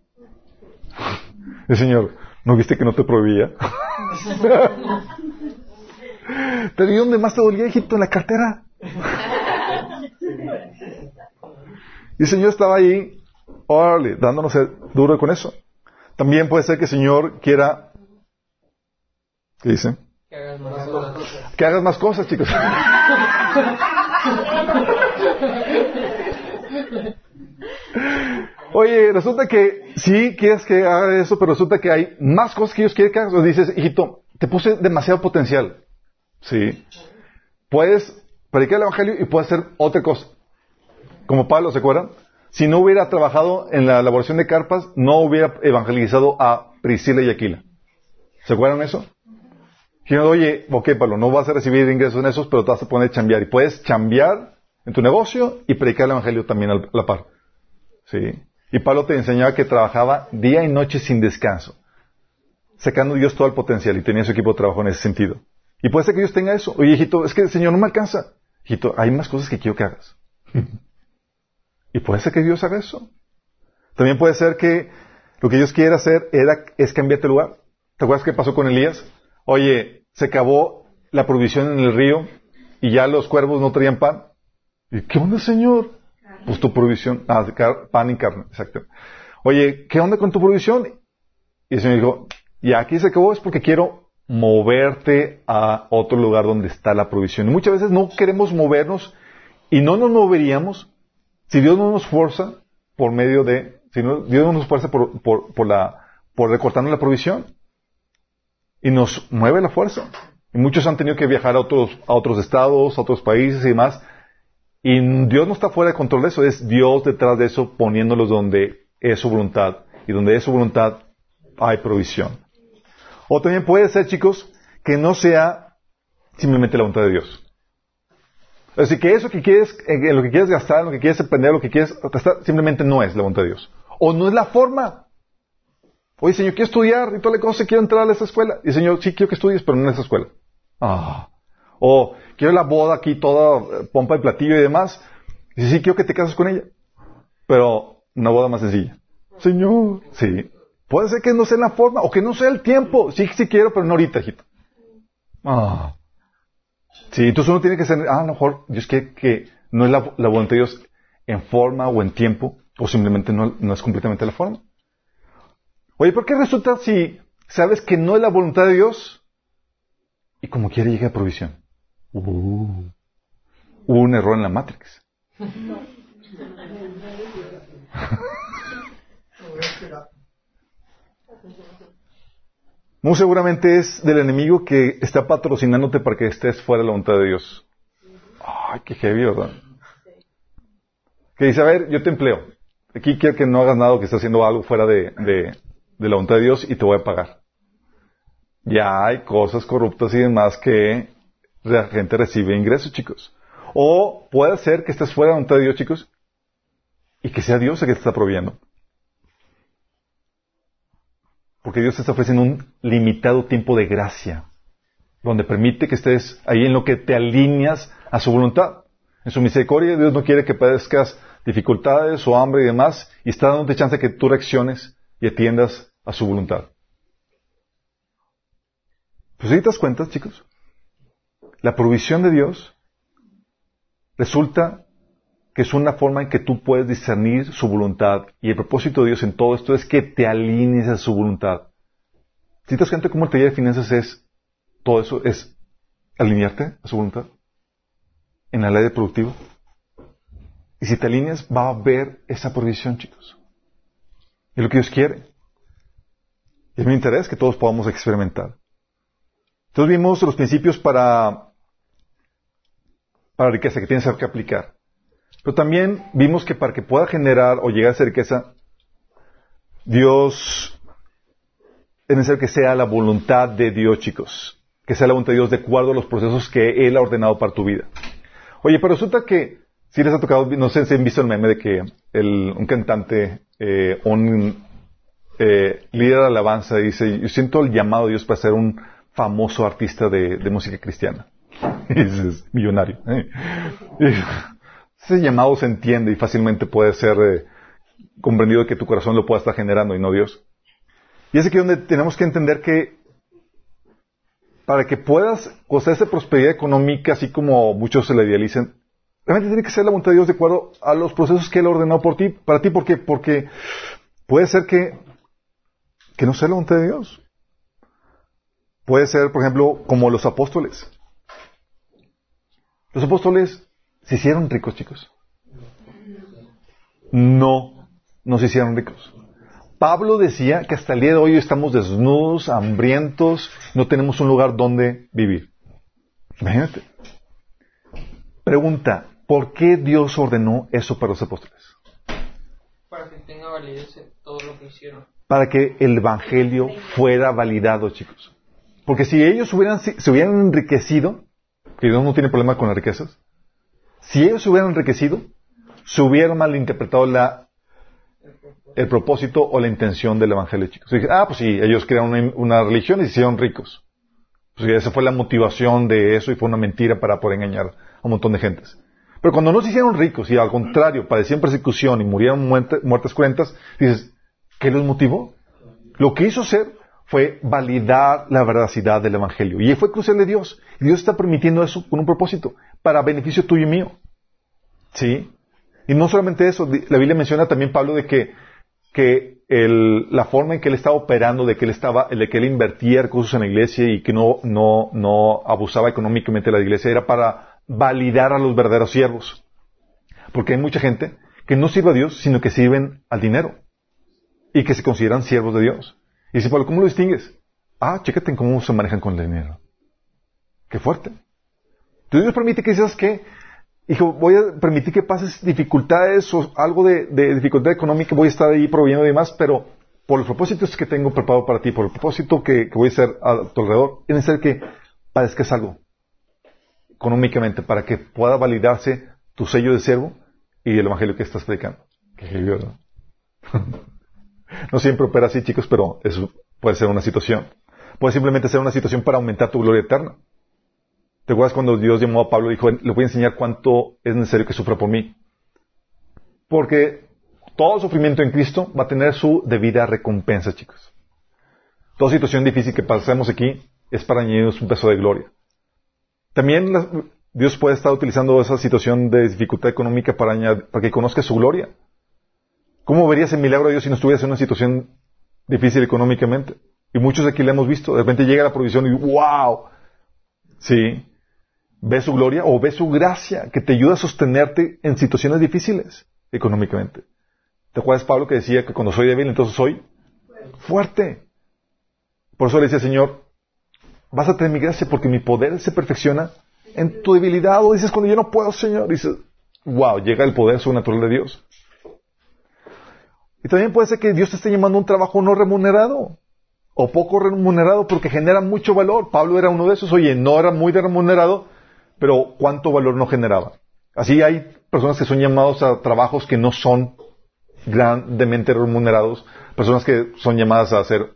[SPEAKER 1] El Señor, ¿no viste que no te proveía? [laughs] te di donde más te dolía, hijito, en la cartera. Y el Señor estaba ahí, órale, dándonos duro con eso. También puede ser que el Señor quiera, ¿qué dice?
[SPEAKER 4] Que hagas más cosas.
[SPEAKER 1] Que hagas más cosas, chicos. Oye, resulta que sí quieres que haga eso, pero resulta que hay más cosas que ellos quieren que hagas. O dices, hijito, te puse demasiado potencial. Sí. Puedes predicar el evangelio y puedes hacer otra cosa. Como Pablo, ¿se acuerdan? Si no hubiera trabajado en la elaboración de carpas, no hubiera evangelizado a Priscila y Aquila. ¿Se acuerdan eso? Dijeron, oye, ok, Pablo, no vas a recibir ingresos en esos, pero te vas a poner a chambear. Y puedes chambear en tu negocio y predicar el evangelio también a la par. ¿Sí? Y Pablo te enseñaba que trabajaba día y noche sin descanso, sacando Dios todo el potencial y tenía su equipo de trabajo en ese sentido. Y puede ser que Dios tenga eso. Oye, hijito, es que el Señor no me alcanza. Hijito, hay más cosas que quiero que hagas. [laughs] y puede ser que Dios haga eso. También puede ser que lo que Dios quiere hacer era, es cambiarte el lugar. ¿Te acuerdas qué pasó con Elías? Oye, se acabó la provisión en el río y ya los cuervos no traían pan. ¿Y qué onda, Señor? Pues tu provisión, ah, pan y carne, exacto. Oye, ¿qué onda con tu provisión? Y el Señor dijo, ya aquí se acabó, es porque quiero moverte a otro lugar donde está la provisión. Muchas veces no queremos movernos y no nos moveríamos si Dios no nos fuerza por medio de, si no- Dios no nos fuerza por, por, por la, por recortarnos la provisión. Y nos mueve la fuerza. Y muchos han tenido que viajar a otros, a otros estados, a otros países y demás. Y Dios no está fuera de control de eso, es Dios detrás de eso poniéndolos donde es su voluntad. Y donde es su voluntad hay provisión. O también puede ser, chicos, que no sea simplemente la voluntad de Dios. Es decir, que eso que quieres, en lo que quieres gastar, en lo que quieres aprender, lo que quieres gastar, simplemente no es la voluntad de Dios. O no es la forma. Oye, Señor, quiero estudiar y toda la cosa, quiero entrar a esa escuela. Y Señor, sí quiero que estudies, pero no en esa escuela. Ah. O quiero la boda aquí toda eh, pompa y platillo y demás. Y sí quiero que te cases con ella. Pero una boda más sencilla. Señor, sí. Puede ser que no sea la forma o que no sea el tiempo. Sí, sí quiero, pero no ahorita, hijito. Ah. Sí, entonces uno tiene que ser, ah, a lo mejor Dios quiere que no es la, la voluntad de Dios en forma o en tiempo, o simplemente no, no es completamente la forma. Oye, ¿por qué resulta si sabes que no es la voluntad de Dios y como quiere llega a provisión? Uh, hubo un error en la Matrix. [laughs] [laughs] Muy seguramente es del enemigo que está patrocinándote para que estés fuera de la voluntad de Dios. Ay, qué heavy, ¿verdad? Que dice, a ver, yo te empleo. Aquí quiero que no hagas nada que estés haciendo algo fuera de, de, de la voluntad de Dios y te voy a pagar. Ya hay cosas corruptas y demás que la gente recibe ingresos, chicos. O puede ser que estés fuera de la voluntad de Dios, chicos, y que sea Dios el que te está proveyendo. Porque Dios te está ofreciendo un limitado tiempo de gracia, donde permite que estés ahí en lo que te alineas a su voluntad. En su misericordia Dios no quiere que padezcas dificultades o hambre y demás, y está dándote chance que tú reacciones y atiendas a su voluntad. Pues si te das cuenta, chicos, la provisión de Dios resulta que es una forma en que tú puedes discernir su voluntad. Y el propósito de Dios en todo esto es que te alinees a su voluntad. Si te das cuenta cómo el taller de finanzas es, todo eso es alinearte a su voluntad en la ley de productivo. Y si te alineas, va a haber esa provisión, chicos. Es lo que Dios quiere. Es mi interés que todos podamos experimentar. Entonces vimos los principios para, para riqueza que tienes que aplicar. Pero también vimos que para que pueda generar o llegar a esa riqueza, Dios es necesario que sea la voluntad de Dios, chicos. Que sea la voluntad de Dios de acuerdo a los procesos que Él ha ordenado para tu vida. Oye, pero resulta que, si les ha tocado, no sé si han visto el meme de que un cantante, eh, un eh, líder de alabanza dice, yo siento el llamado de Dios para ser un famoso artista de, de música cristiana. [laughs] Y dices, millonario. ¿eh? Ese llamado se entiende y fácilmente puede ser eh, comprendido que tu corazón lo pueda estar generando y no Dios. Y es aquí donde tenemos que entender que para que puedas gozar esa prosperidad económica, así como muchos se la idealizan, realmente tiene que ser la voluntad de Dios de acuerdo a los procesos que Él ordenó por ti, para ti, porque, porque puede ser que, que no sea la voluntad de Dios. Puede ser, por ejemplo, como los apóstoles. Los apóstoles ¿Se hicieron ricos, chicos? No, no se hicieron ricos. Pablo decía que hasta el día de hoy estamos desnudos, hambrientos, no tenemos un lugar donde vivir. Imagínate. Pregunta, ¿por qué Dios ordenó eso para los apóstoles?
[SPEAKER 4] Para que tenga validez todo lo que hicieron.
[SPEAKER 1] Para que el Evangelio fuera validado, chicos. Porque si ellos hubieran, se hubieran enriquecido, que Dios no tiene problema con las riquezas, si ellos se hubieran enriquecido, se hubieran malinterpretado la, el propósito o la intención del Evangelio, chicos. ah, pues sí, ellos crearon una, religión y se hicieron ricos. Pues esa fue la motivación de eso y fue una mentira para poder engañar a un montón de gentes. Pero cuando no se hicieron ricos y al contrario padecían persecución y murieron muertes cuentas, dices, ¿qué los motivó? Lo que hizo ser fue validar la veracidad del Evangelio. Y fue crucial de Dios. Y Dios está permitiendo eso con un propósito, para beneficio tuyo y mío. ¿Sí? Y no solamente eso, la Biblia menciona también Pablo de que, que la forma en que él estaba operando, de que él estaba, de que él invertía recursos en la iglesia y que no, no, no abusaba económicamente de la iglesia, era para validar a los verdaderos siervos. Porque hay mucha gente que no sirve a Dios, sino que sirven al dinero. Y que se consideran siervos de Dios. Y dice Pablo, ¿cómo lo distingues? Ah, chécate en cómo se manejan con el dinero. Qué fuerte. Entonces Dios permite que dices que, hijo, voy a permitir que pases dificultades o algo de, dificultad económica, voy a estar ahí proveyendo de más, pero por los propósitos que tengo preparado para ti, por el propósito que, voy a hacer a tu alrededor, es necesario que padezcas algo económicamente para que pueda validarse tu sello de siervo y el evangelio que estás predicando. [laughs] No siempre opera así, chicos, pero eso puede ser una situación. Puede simplemente ser una situación para aumentar tu gloria eterna. ¿Te acuerdas cuando Dios llamó a Pablo y dijo, le voy a enseñar cuánto es necesario que sufra por mí? Porque todo sufrimiento en Cristo va a tener su debida recompensa, chicos. Toda situación difícil que pasemos aquí es para añadirnos un peso de gloria. También Dios puede estar utilizando esa situación de dificultad económica para, para que conozca su gloria. ¿Cómo verías el milagro de Dios si no estuvieras en una situación difícil económicamente? Y muchos aquí lo hemos visto. De repente llega la provisión y ¡wow! Sí. ¿Ves su gloria o ves su gracia que te ayuda a sostenerte en situaciones difíciles económicamente? ¿Te acuerdas Pablo que decía que cuando soy débil entonces soy fuerte? Por eso le decía, Señor, vas a tener mi gracia porque mi poder se perfecciona en tu debilidad. O dices, cuando yo no puedo, Señor, dices, wow, llega el poder sobrenatural de Dios. Y también puede ser que Dios te esté llamando a un trabajo no remunerado o poco remunerado porque genera mucho valor. Pablo era uno de esos. Oye, no era muy remunerado, pero ¿cuánto valor no generaba? Así hay personas que son llamados a trabajos que no son grandemente remunerados, personas que son llamadas a hacer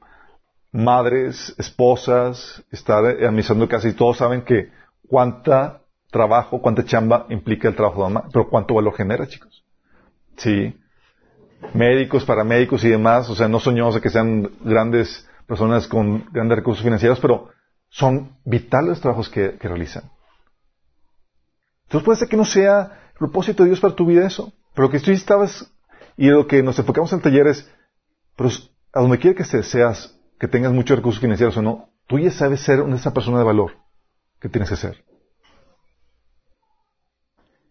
[SPEAKER 1] madres, esposas, estar administrando casa y todos saben que cuánta trabajo, cuánta chamba implica el trabajo de mamá, pero cuánto valor genera, chicos. Sí. Médicos, paramédicos y demás, o sea, no soñamos de que sean grandes personas con grandes recursos financieros, pero son vitales los trabajos que realizan. Entonces puede ser que no sea el propósito de Dios para tu vida eso, pero lo que tú estabas y lo que nos enfocamos en el taller es, pero a donde quiera que seas, que tengas muchos recursos financieros o no, tú ya sabes ser esa persona de valor que tienes que ser.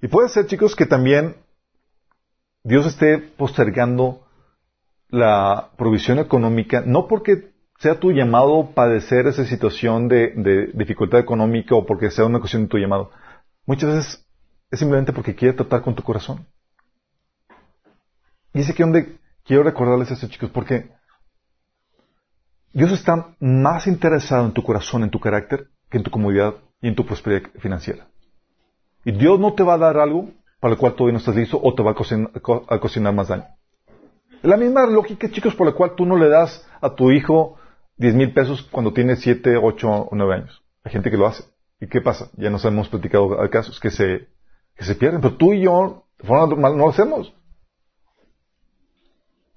[SPEAKER 1] Y puede ser, chicos, que también Dios esté postergando la provisión económica, no porque sea tu llamado padecer esa situación de, dificultad económica o porque sea una cuestión de tu llamado. Muchas veces es simplemente porque quiere tratar con tu corazón. Y es aquí donde quiero recordarles a estos chicos, porque Dios está más interesado en tu corazón, en tu carácter, que en tu comodidad y en tu prosperidad financiera. Y Dios no te va a dar algo para el cual todavía no estás listo o te va a cocinar, más daño. Es la misma lógica, chicos, por la cual tú no le das a tu hijo 10 mil pesos cuando tiene 7, 8 o 9 años. Hay gente que lo hace. ¿Y qué pasa? Ya nos hemos platicado casos que se, que se pierden. Pero tú y yo, de forma normal, no lo hacemos.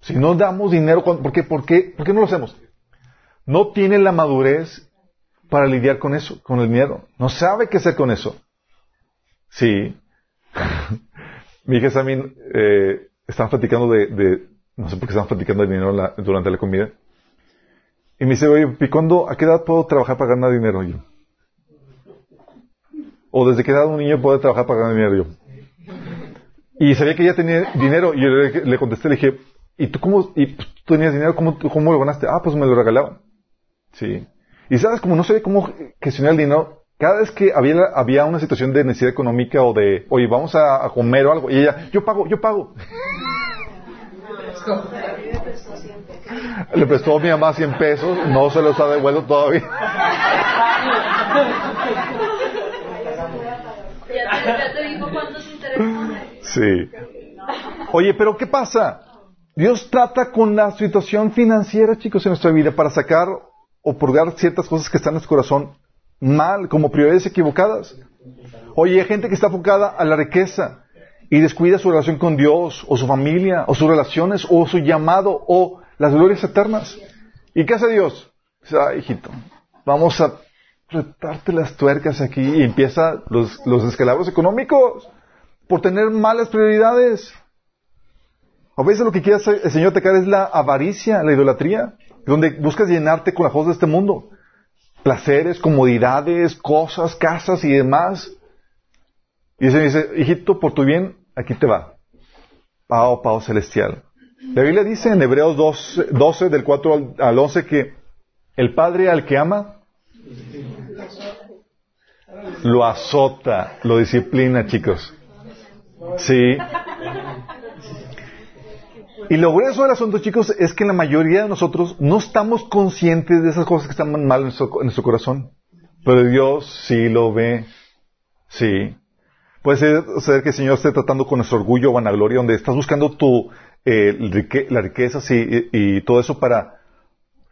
[SPEAKER 1] Si no damos dinero, ¿por qué, por, qué, ¿por qué no lo hacemos? No tiene la madurez para lidiar con eso, con el dinero. No sabe qué hacer con eso. Sí. [laughs] Mi hija también eh, estaban platicando de, no sé por qué estaban platicando de dinero durante la comida. Y me dice, oye, ¿y cuándo, a qué edad puedo trabajar para ganar dinero yo? O desde qué edad un niño puede trabajar para ganar dinero. Y sabía que ella tenía dinero y yo le, contesté, le dije, ¿y tú cómo, y tú tenías dinero, cómo, cómo lo ganaste? Ah, pues me lo regalaban. Sí. Y sabes, como no sabía cómo gestionar el dinero, cada vez que había, había una situación de necesidad económica o de, oye, vamos a, comer o algo, y ella, yo pago, yo pago. Le prestó a mi mamá 100 pesos, no se los ha devuelto todavía. [laughs]
[SPEAKER 2] ¿Ya te dijo cuántos intereses
[SPEAKER 1] Sí. Oye, pero ¿qué pasa? Dios trata con la situación financiera, chicos, en nuestra vida para sacar o purgar ciertas cosas que están en su corazón mal, como prioridades equivocadas. Oye, hay gente que está enfocada a la riqueza y descuida su relación con Dios, o su familia, o sus relaciones, o su llamado, o las glorias eternas. ¿Y qué hace Dios? Dice, ah, hijito, vamos a retarte las tuercas aquí y empieza los, los económicos por tener malas prioridades. A veces lo que quiere el Señor te cae es la avaricia, la idolatría, donde buscas llenarte con las cosas de este mundo. Placeres, comodidades, cosas, casas y demás. Y se dice, hijito, por tu bien, aquí te va. Pao, pao celestial. La Biblia dice en Hebreos 12, 12 del 4 al 11 que el Padre al que ama lo azota, lo disciplina, chicos. Sí. Y lo grueso del asunto, chicos, es que la mayoría de nosotros no estamos conscientes de esas cosas que están mal en nuestro, corazón. Pero Dios sí lo ve. Sí. Puede ser, que el Señor esté tratando con nuestro orgullo o vanagloria, donde estás buscando tu, eh, la riqueza sí, y, todo eso para,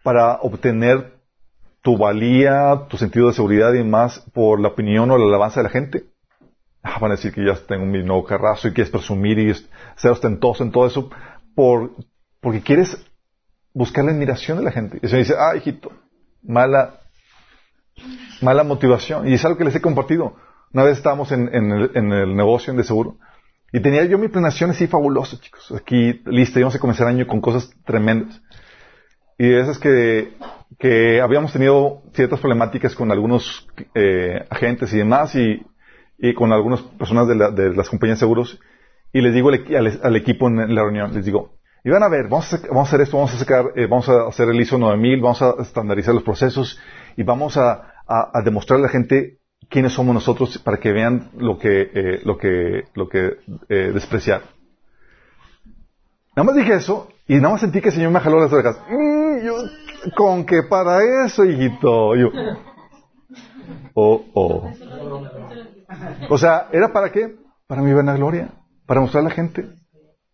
[SPEAKER 1] para obtener tu valía, tu sentido de seguridad y más por la opinión o la alabanza de la gente. Ah, van a decir que ya tengo mi nuevo carrazo y quieres presumir y ser ostentoso en todo eso por, porque quieres buscar la admiración de la gente. Y se dice, ah, hijito, mala, mala motivación. Y es algo que les he compartido. Una vez estábamos en, el, negocio de seguro y tenía yo mi planeación así fabulosa, chicos. Aquí, lista, íbamos a comenzar el año con cosas tremendas. Y de esas que, que habíamos tenido ciertas problemáticas con algunos eh, agentes y demás y, y con algunas personas de, de las compañías de seguros y les digo al, equipo en la reunión, les digo, y van a ver, vamos a, vamos a hacer esto, vamos a sacar, eh, vamos a hacer el ISO 9000, vamos a estandarizar los procesos y vamos a, a, demostrar a la gente quiénes somos nosotros para que vean lo que, eh, lo que, lo que eh, despreciar. Nada más dije eso y nada más sentí que el Señor me jaló las orejas. Mm, yo, con que para eso, hijito. Yo, oh, oh. O sea, ¿era para qué? Para mi vanagloria. ¿Para mostrar a la gente?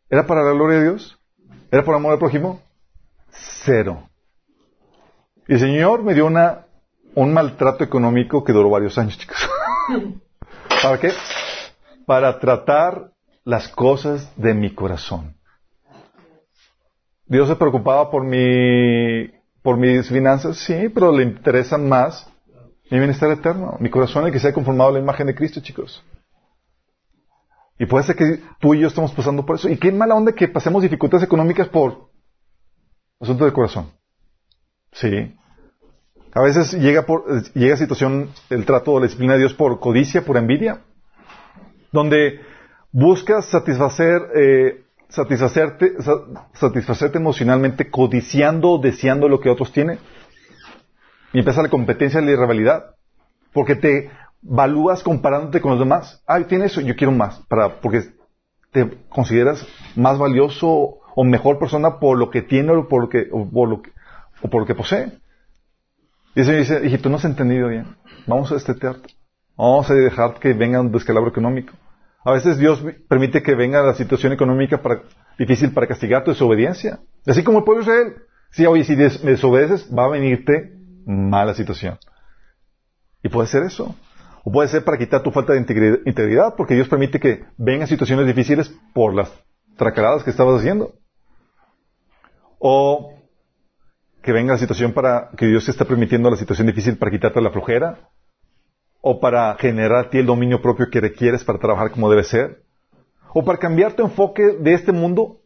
[SPEAKER 1] ¿Era para la gloria de Dios? ¿Era por amor al prójimo? Cero. Y el Señor me dio una, un maltrato económico que duró varios años, chicos. [laughs] ¿Para qué? Para tratar las cosas de mi corazón. Dios se preocupaba por mi, por mis finanzas, sí, pero le interesan más mi bienestar eterno, mi corazón el que sea conformado a la imagen de Cristo, chicos. Y puede ser que tú y yo estamos pasando por eso. Y qué mala onda que pasemos dificultades económicas por asunto del corazón. Sí. A veces llega por, llega situación el trato o la disciplina de Dios por codicia, por envidia, donde buscas satisfacer, eh, satisfacerte, satisfacerte emocionalmente codiciando o deseando lo que otros tienen. Y empieza la competencia y la irrivalidad. Porque te valúas comparándote con los demás. Ay, tiene eso, yo quiero más. Para, porque te consideras más valioso o mejor persona por lo que tiene o por lo que, o por lo que, posee. Y el Señor dice, hijito, no has entendido bien. Vamos a estetearte. Vamos a dejar que venga un descalabro económico. A veces Dios permite que venga la situación económica para, difícil para castigar tu desobediencia. Así como el pueblo Israel. Sí, oye, si des- desobedeces, va a venirte mala situación. Y puede ser eso. O puede ser para quitar tu falta de integri- integridad, porque Dios permite que vengan situaciones difíciles por las tracaladas que estabas haciendo. O que venga la situación para que Dios te está permitiendo la situación difícil para quitarte la flojera, o para generar a ti el dominio propio que requieres para trabajar como debe ser, o para cambiar tu enfoque de este mundo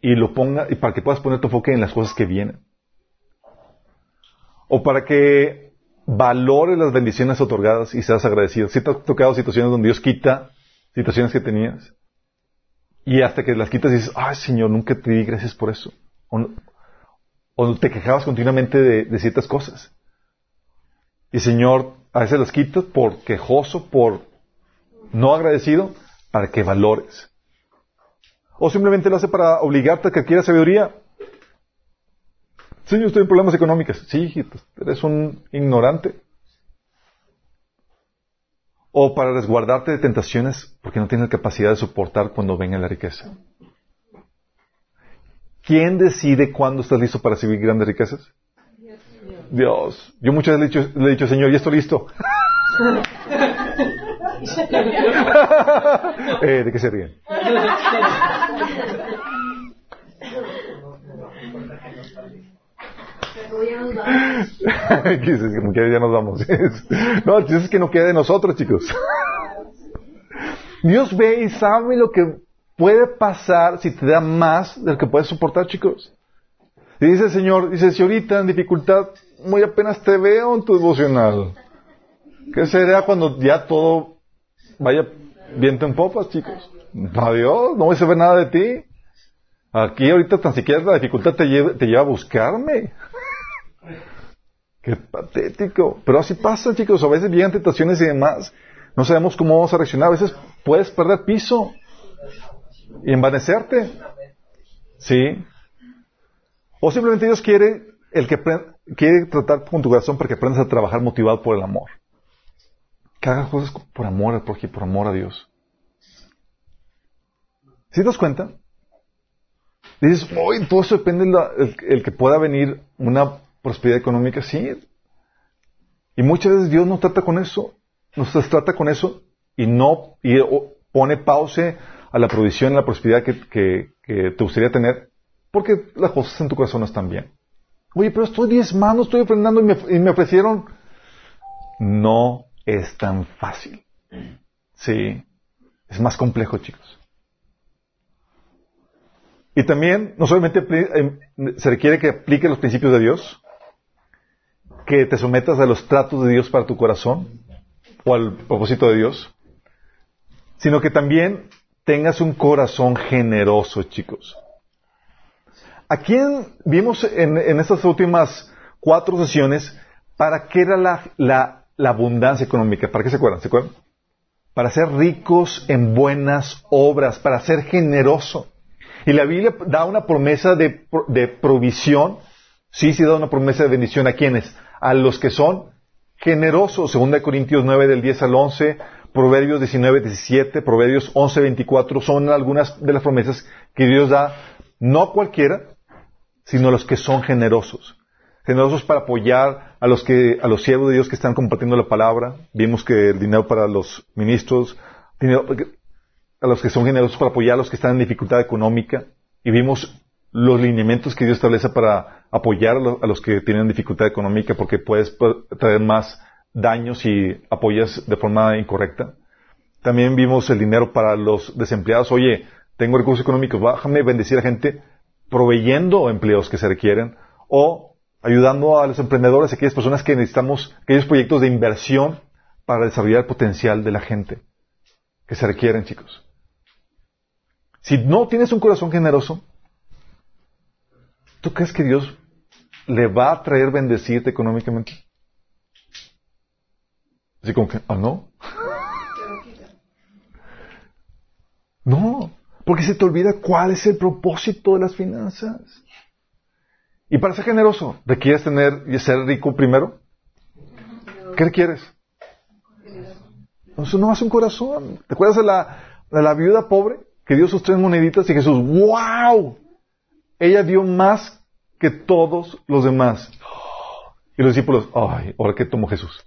[SPEAKER 1] y lo ponga y para que puedas poner tu enfoque en las cosas que vienen, o para que valores las bendiciones otorgadas y seas agradecido. Si te ha tocado situaciones donde Dios quita situaciones que tenías y hasta que las quitas dices, ay Señor, nunca te di gracias por eso. O, te quejabas continuamente de ciertas cosas. Y Señor, a veces las quitas por quejoso, por no agradecido, para que valores. O simplemente lo hace para obligarte a que adquieras sabiduría. Señor, estoy en problemas económicos. Sí, eres un ignorante. O para resguardarte de tentaciones porque no tienes capacidad de soportar cuando venga la riqueza. ¿Quién decide cuándo estás listo para recibir grandes riquezas? Dios. Yo muchas veces le he dicho, le he dicho Señor, ya estoy listo. [laughs] Eh, ¿De qué se ríen? [laughs] Como que ya nos vamos. [laughs] no, el es que no quede de nosotros, chicos. Dios ve y sabe lo que puede pasar si te da más de lo que puedes soportar, chicos. Y dice el Señor, dice, si ahorita en dificultad, muy apenas te veo en tu devocional. ¿Qué será cuando ya todo vaya viento en popas, chicos? Adiós, no voy a saber nada de ti. Aquí ahorita tan siquiera la dificultad te lleva, te lleva a buscarme. Qué patético. Pero así pasa, chicos. A veces llegan tentaciones y demás. No sabemos cómo vamos a reaccionar. A veces puedes perder piso y envanecerte. ¿Sí? O simplemente Dios quiere el que quiere tratar con tu corazón para que aprendas a trabajar motivado por el amor. Que hagas cosas por amor al por amor a Dios. ¿Sí te das cuenta? Dices, hoy todo eso depende de la- el, el que pueda venir una prosperidad económica, sí. Y muchas veces Dios nos trata con eso, nos trata con eso y no y pone pause a la provisión, a la prosperidad que, que- que te gustaría tener, porque las cosas en tu corazón no están bien. Oye, pero estoy diezmando, estoy ofrendando y me, ofrecieron. No es tan fácil. Sí. Es más complejo, chicos. Y también, no solamente eh, se requiere que apliques los principios de Dios, que te sometas a los tratos de Dios para tu corazón, o al propósito de Dios, sino que también tengas un corazón generoso, chicos. ¿A quién vimos en, estas últimas cuatro sesiones para qué era la, abundancia económica? ¿Para qué se acuerdan? ¿Se acuerdan? Para ser ricos en buenas obras, para ser generoso. Y la Biblia da una promesa de, pro- de provisión. Sí, sí da una promesa de bendición a quienes? A los que son generosos. Segunda de Corintios 9 del 10 al 11, Proverbios 19, 17, Proverbios 11, 24 son algunas de las promesas que Dios da no a cualquiera, sino a los que son generosos. generosos para apoyar a los que, a los siervos de Dios que están compartiendo la palabra. Vimos que el dinero para los ministros, dinero, a los que son generosos para apoyar a los que están en dificultad económica. Y vimos los lineamientos que Dios establece para apoyar a los, que tienen dificultad económica porque puedes traer más daños si apoyas de forma incorrecta. También vimos el dinero para los desempleados. Oye, tengo recursos económicos, bájame bendecir a gente proveyendo empleos que se requieren o ayudando a los emprendedores, a aquellas personas que necesitamos, aquellos proyectos de inversión para desarrollar el potencial de la gente que se requieren, chicos. Si no tienes un corazón generoso, ¿tú crees que Dios le va a traer bendecirte económicamente? Así como que, ah, no. [laughs] No, porque se te olvida cuál es el propósito de las finanzas. Y para ser generoso, ¿requieres tener y ser rico primero? ¿Qué requieres? Eso no hace un corazón. ¿Te acuerdas de la, la viuda pobre que dio sus tres moneditas y Jesús, wow, ella dio más que todos los demás. Y los discípulos, ay, ¿ahora qué tomó Jesús?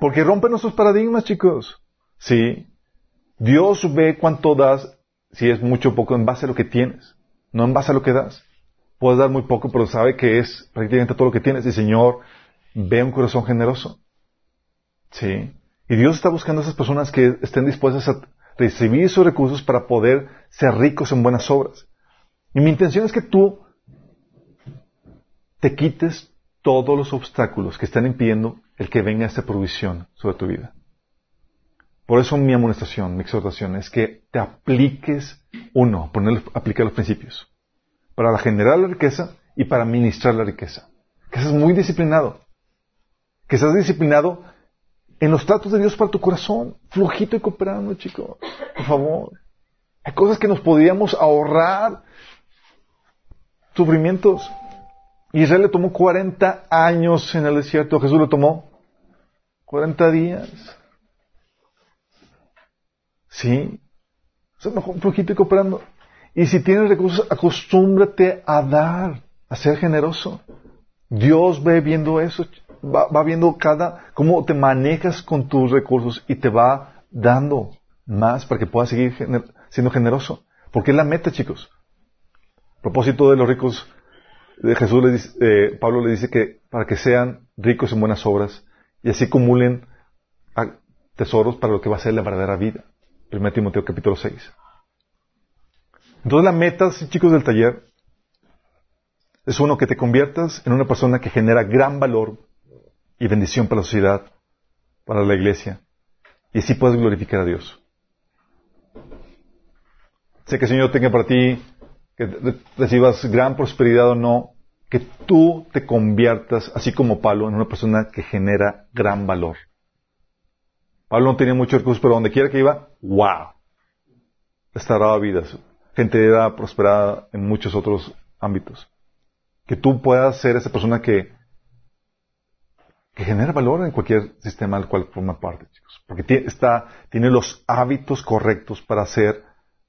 [SPEAKER 1] Porque rompe nuestros paradigmas, chicos. Sí. Dios ve cuánto das, si es mucho o poco, en base a lo que tienes, no en base a lo que das. Puedes dar muy poco, pero sabe que es prácticamente todo lo que tienes. Y Señor, ve un corazón generoso. Sí. Y Dios está buscando a esas personas que estén dispuestas a recibir sus recursos para poder ser ricos en buenas obras. Y mi intención es que tú te quites todos los obstáculos que están impidiendo el que venga esta provisión sobre tu vida. Por eso mi amonestación, mi exhortación es que te apliques, uno, poner, aplicar los principios, para generar la riqueza y para administrar la riqueza. Que seas muy disciplinado. Que seas disciplinado en los tratos de Dios para tu corazón. Flojito y cooperando, chicos. Por favor. Hay cosas que nos podríamos ahorrar. Sufrimientos. Israel le tomó 40 años en el desierto. Jesús le tomó 40 días. Sí. O sea, mejor un poquito y cooperando. Y si tienes recursos, acostúmbrate a dar, a ser generoso. Dios ve viendo eso, va, viendo cada, cómo te manejas con tus recursos y te va dando más para que puedas seguir siendo generoso. Porque es la meta, chicos. A propósito de los ricos, de Jesús le dice, eh, Pablo le dice que para que sean ricos en buenas obras y así acumulen tesoros para lo que va a ser la verdadera vida. 1 Timoteo capítulo 6. Entonces la meta, chicos del taller, es uno que te conviertas en una persona que genera gran valor y bendición para la sociedad, para la iglesia, y así puedes glorificar a Dios. Sé que el Señor tenga para ti que recibas gran prosperidad o no, que tú te conviertas, así como Pablo, en una persona que genera gran valor. Pablo no tenía muchos recursos, pero donde quiera que iba, ¡wow! Restauraba vidas. Gente era prosperada en muchos otros ámbitos. Que tú puedas ser esa persona que, que genera valor en cualquier sistema al cual forma parte, chicos. Porque está, tiene los hábitos correctos para ser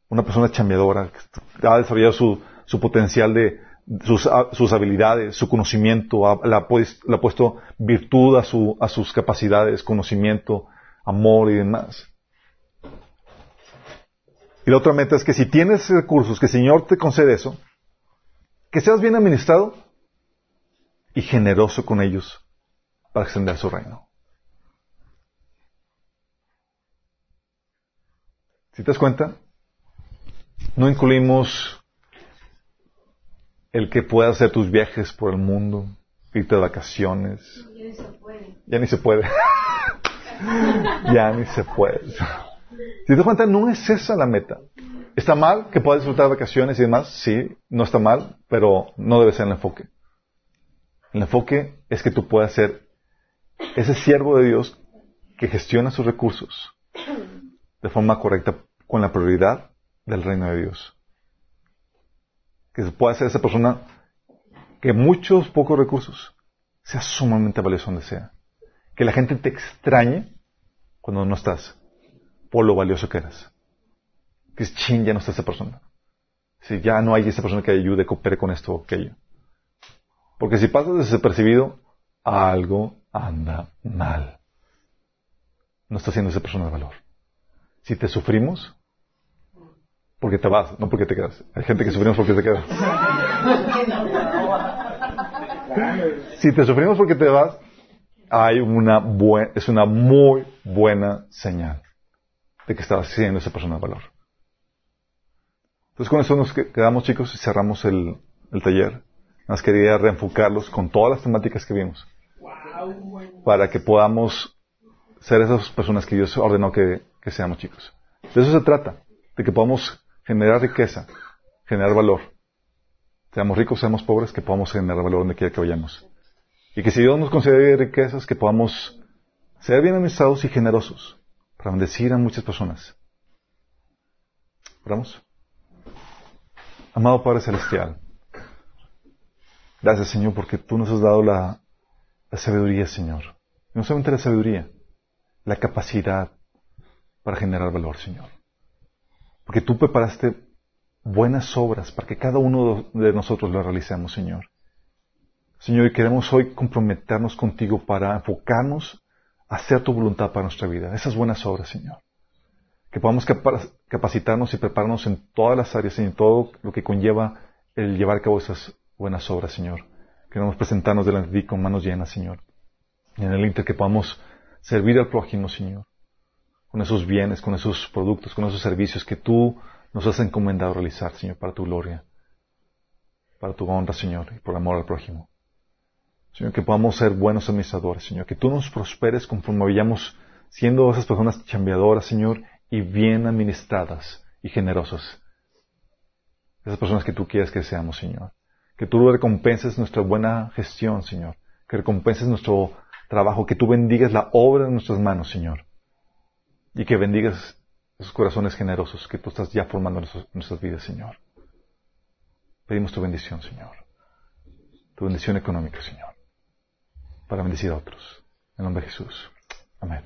[SPEAKER 1] una persona chambeadora, que ha desarrollado su, su potencial de, sus, sus, habilidades, su conocimiento, le, ha, puesto virtud a, su, a sus capacidades, conocimiento, amor y demás. Y la otra meta es que si tienes recursos, que el Señor te concede eso, que seas bien administrado y generoso con ellos para extender su reino. Si te das cuenta, no incluimos el que puedas hacer tus viajes por el mundo, irte de vacaciones.
[SPEAKER 2] Ya ni se puede.
[SPEAKER 1] Ya ni se puede. [laughs] ya ni se puede. Si te das cuenta, no es esa la meta. ¿Está mal que puedas disfrutar de vacaciones y demás? Sí, no está mal, pero no debe ser el enfoque. El enfoque es que tú puedas ser ese siervo de Dios que gestiona sus recursos de forma correcta con la prioridad del reino de Dios. Que pueda ser esa persona que muchos pocos recursos sea sumamente valioso donde sea que la gente te extrañe cuando no estás, por lo valioso que eres. Que es ching, ya no está esa persona. Si ya no hay esa persona que ayude, coopere con esto o aquello. Porque si pasas desapercibido, algo anda mal. No estás siendo esa persona de valor. Si te sufrimos, porque te vas, no porque te quedas. Hay gente que sufrimos porque te quedas. [laughs] si te sufrimos porque te vas, hay una buen, es una muy buena señal de que estabas siendo esa persona de valor. Entonces con eso nos quedamos chicos y cerramos el, el taller. Nos quería reenfocarlos con todas las temáticas que vimos. Para que podamos ser esas personas que Dios ordenó que, que seamos chicos. De eso se trata. De que podamos generar riqueza, generar valor. Seamos ricos, seamos pobres, que podamos generar valor donde quiera que vayamos. Y que si Dios nos concede riquezas, que podamos ser bien administrados y generosos para bendecir a muchas personas. Oramos. Amado Padre Celestial, gracias Señor porque tú nos has dado la, la sabiduría, Señor. Y no solamente la sabiduría, la capacidad para generar valor, Señor. Porque tú preparaste buenas obras para que cada uno de nosotros lo realicemos, Señor. Señor, y queremos hoy comprometernos contigo para enfocarnos a hacer tu voluntad para nuestra vida. Esas buenas obras, Señor. Que podamos capacitarnos y prepararnos en todas las áreas y en todo lo que conlleva el llevar a cabo esas buenas obras, Señor. Queremos presentarnos delante de ti con manos llenas, Señor. Y en el inter que podamos servir al prójimo, Señor con esos bienes, con esos productos, con esos servicios que tú nos has encomendado realizar, Señor, para tu gloria, para tu honra, Señor, y por amor al prójimo. Señor, que podamos ser buenos administradores, Señor, que tú nos prosperes conforme vayamos siendo esas personas chambeadoras, Señor, y bien administradas y generosas. Esas personas que tú quieres que seamos, Señor. Que tú recompenses nuestra buena gestión, Señor. Que recompenses nuestro trabajo, que tú bendigas la obra de nuestras manos, Señor y que bendigas esos corazones generosos que tú estás ya formando en nuestras vidas, Señor. Pedimos tu bendición, Señor. Tu bendición económica, Señor para bendecir a otros. En nombre de Jesús. Amén.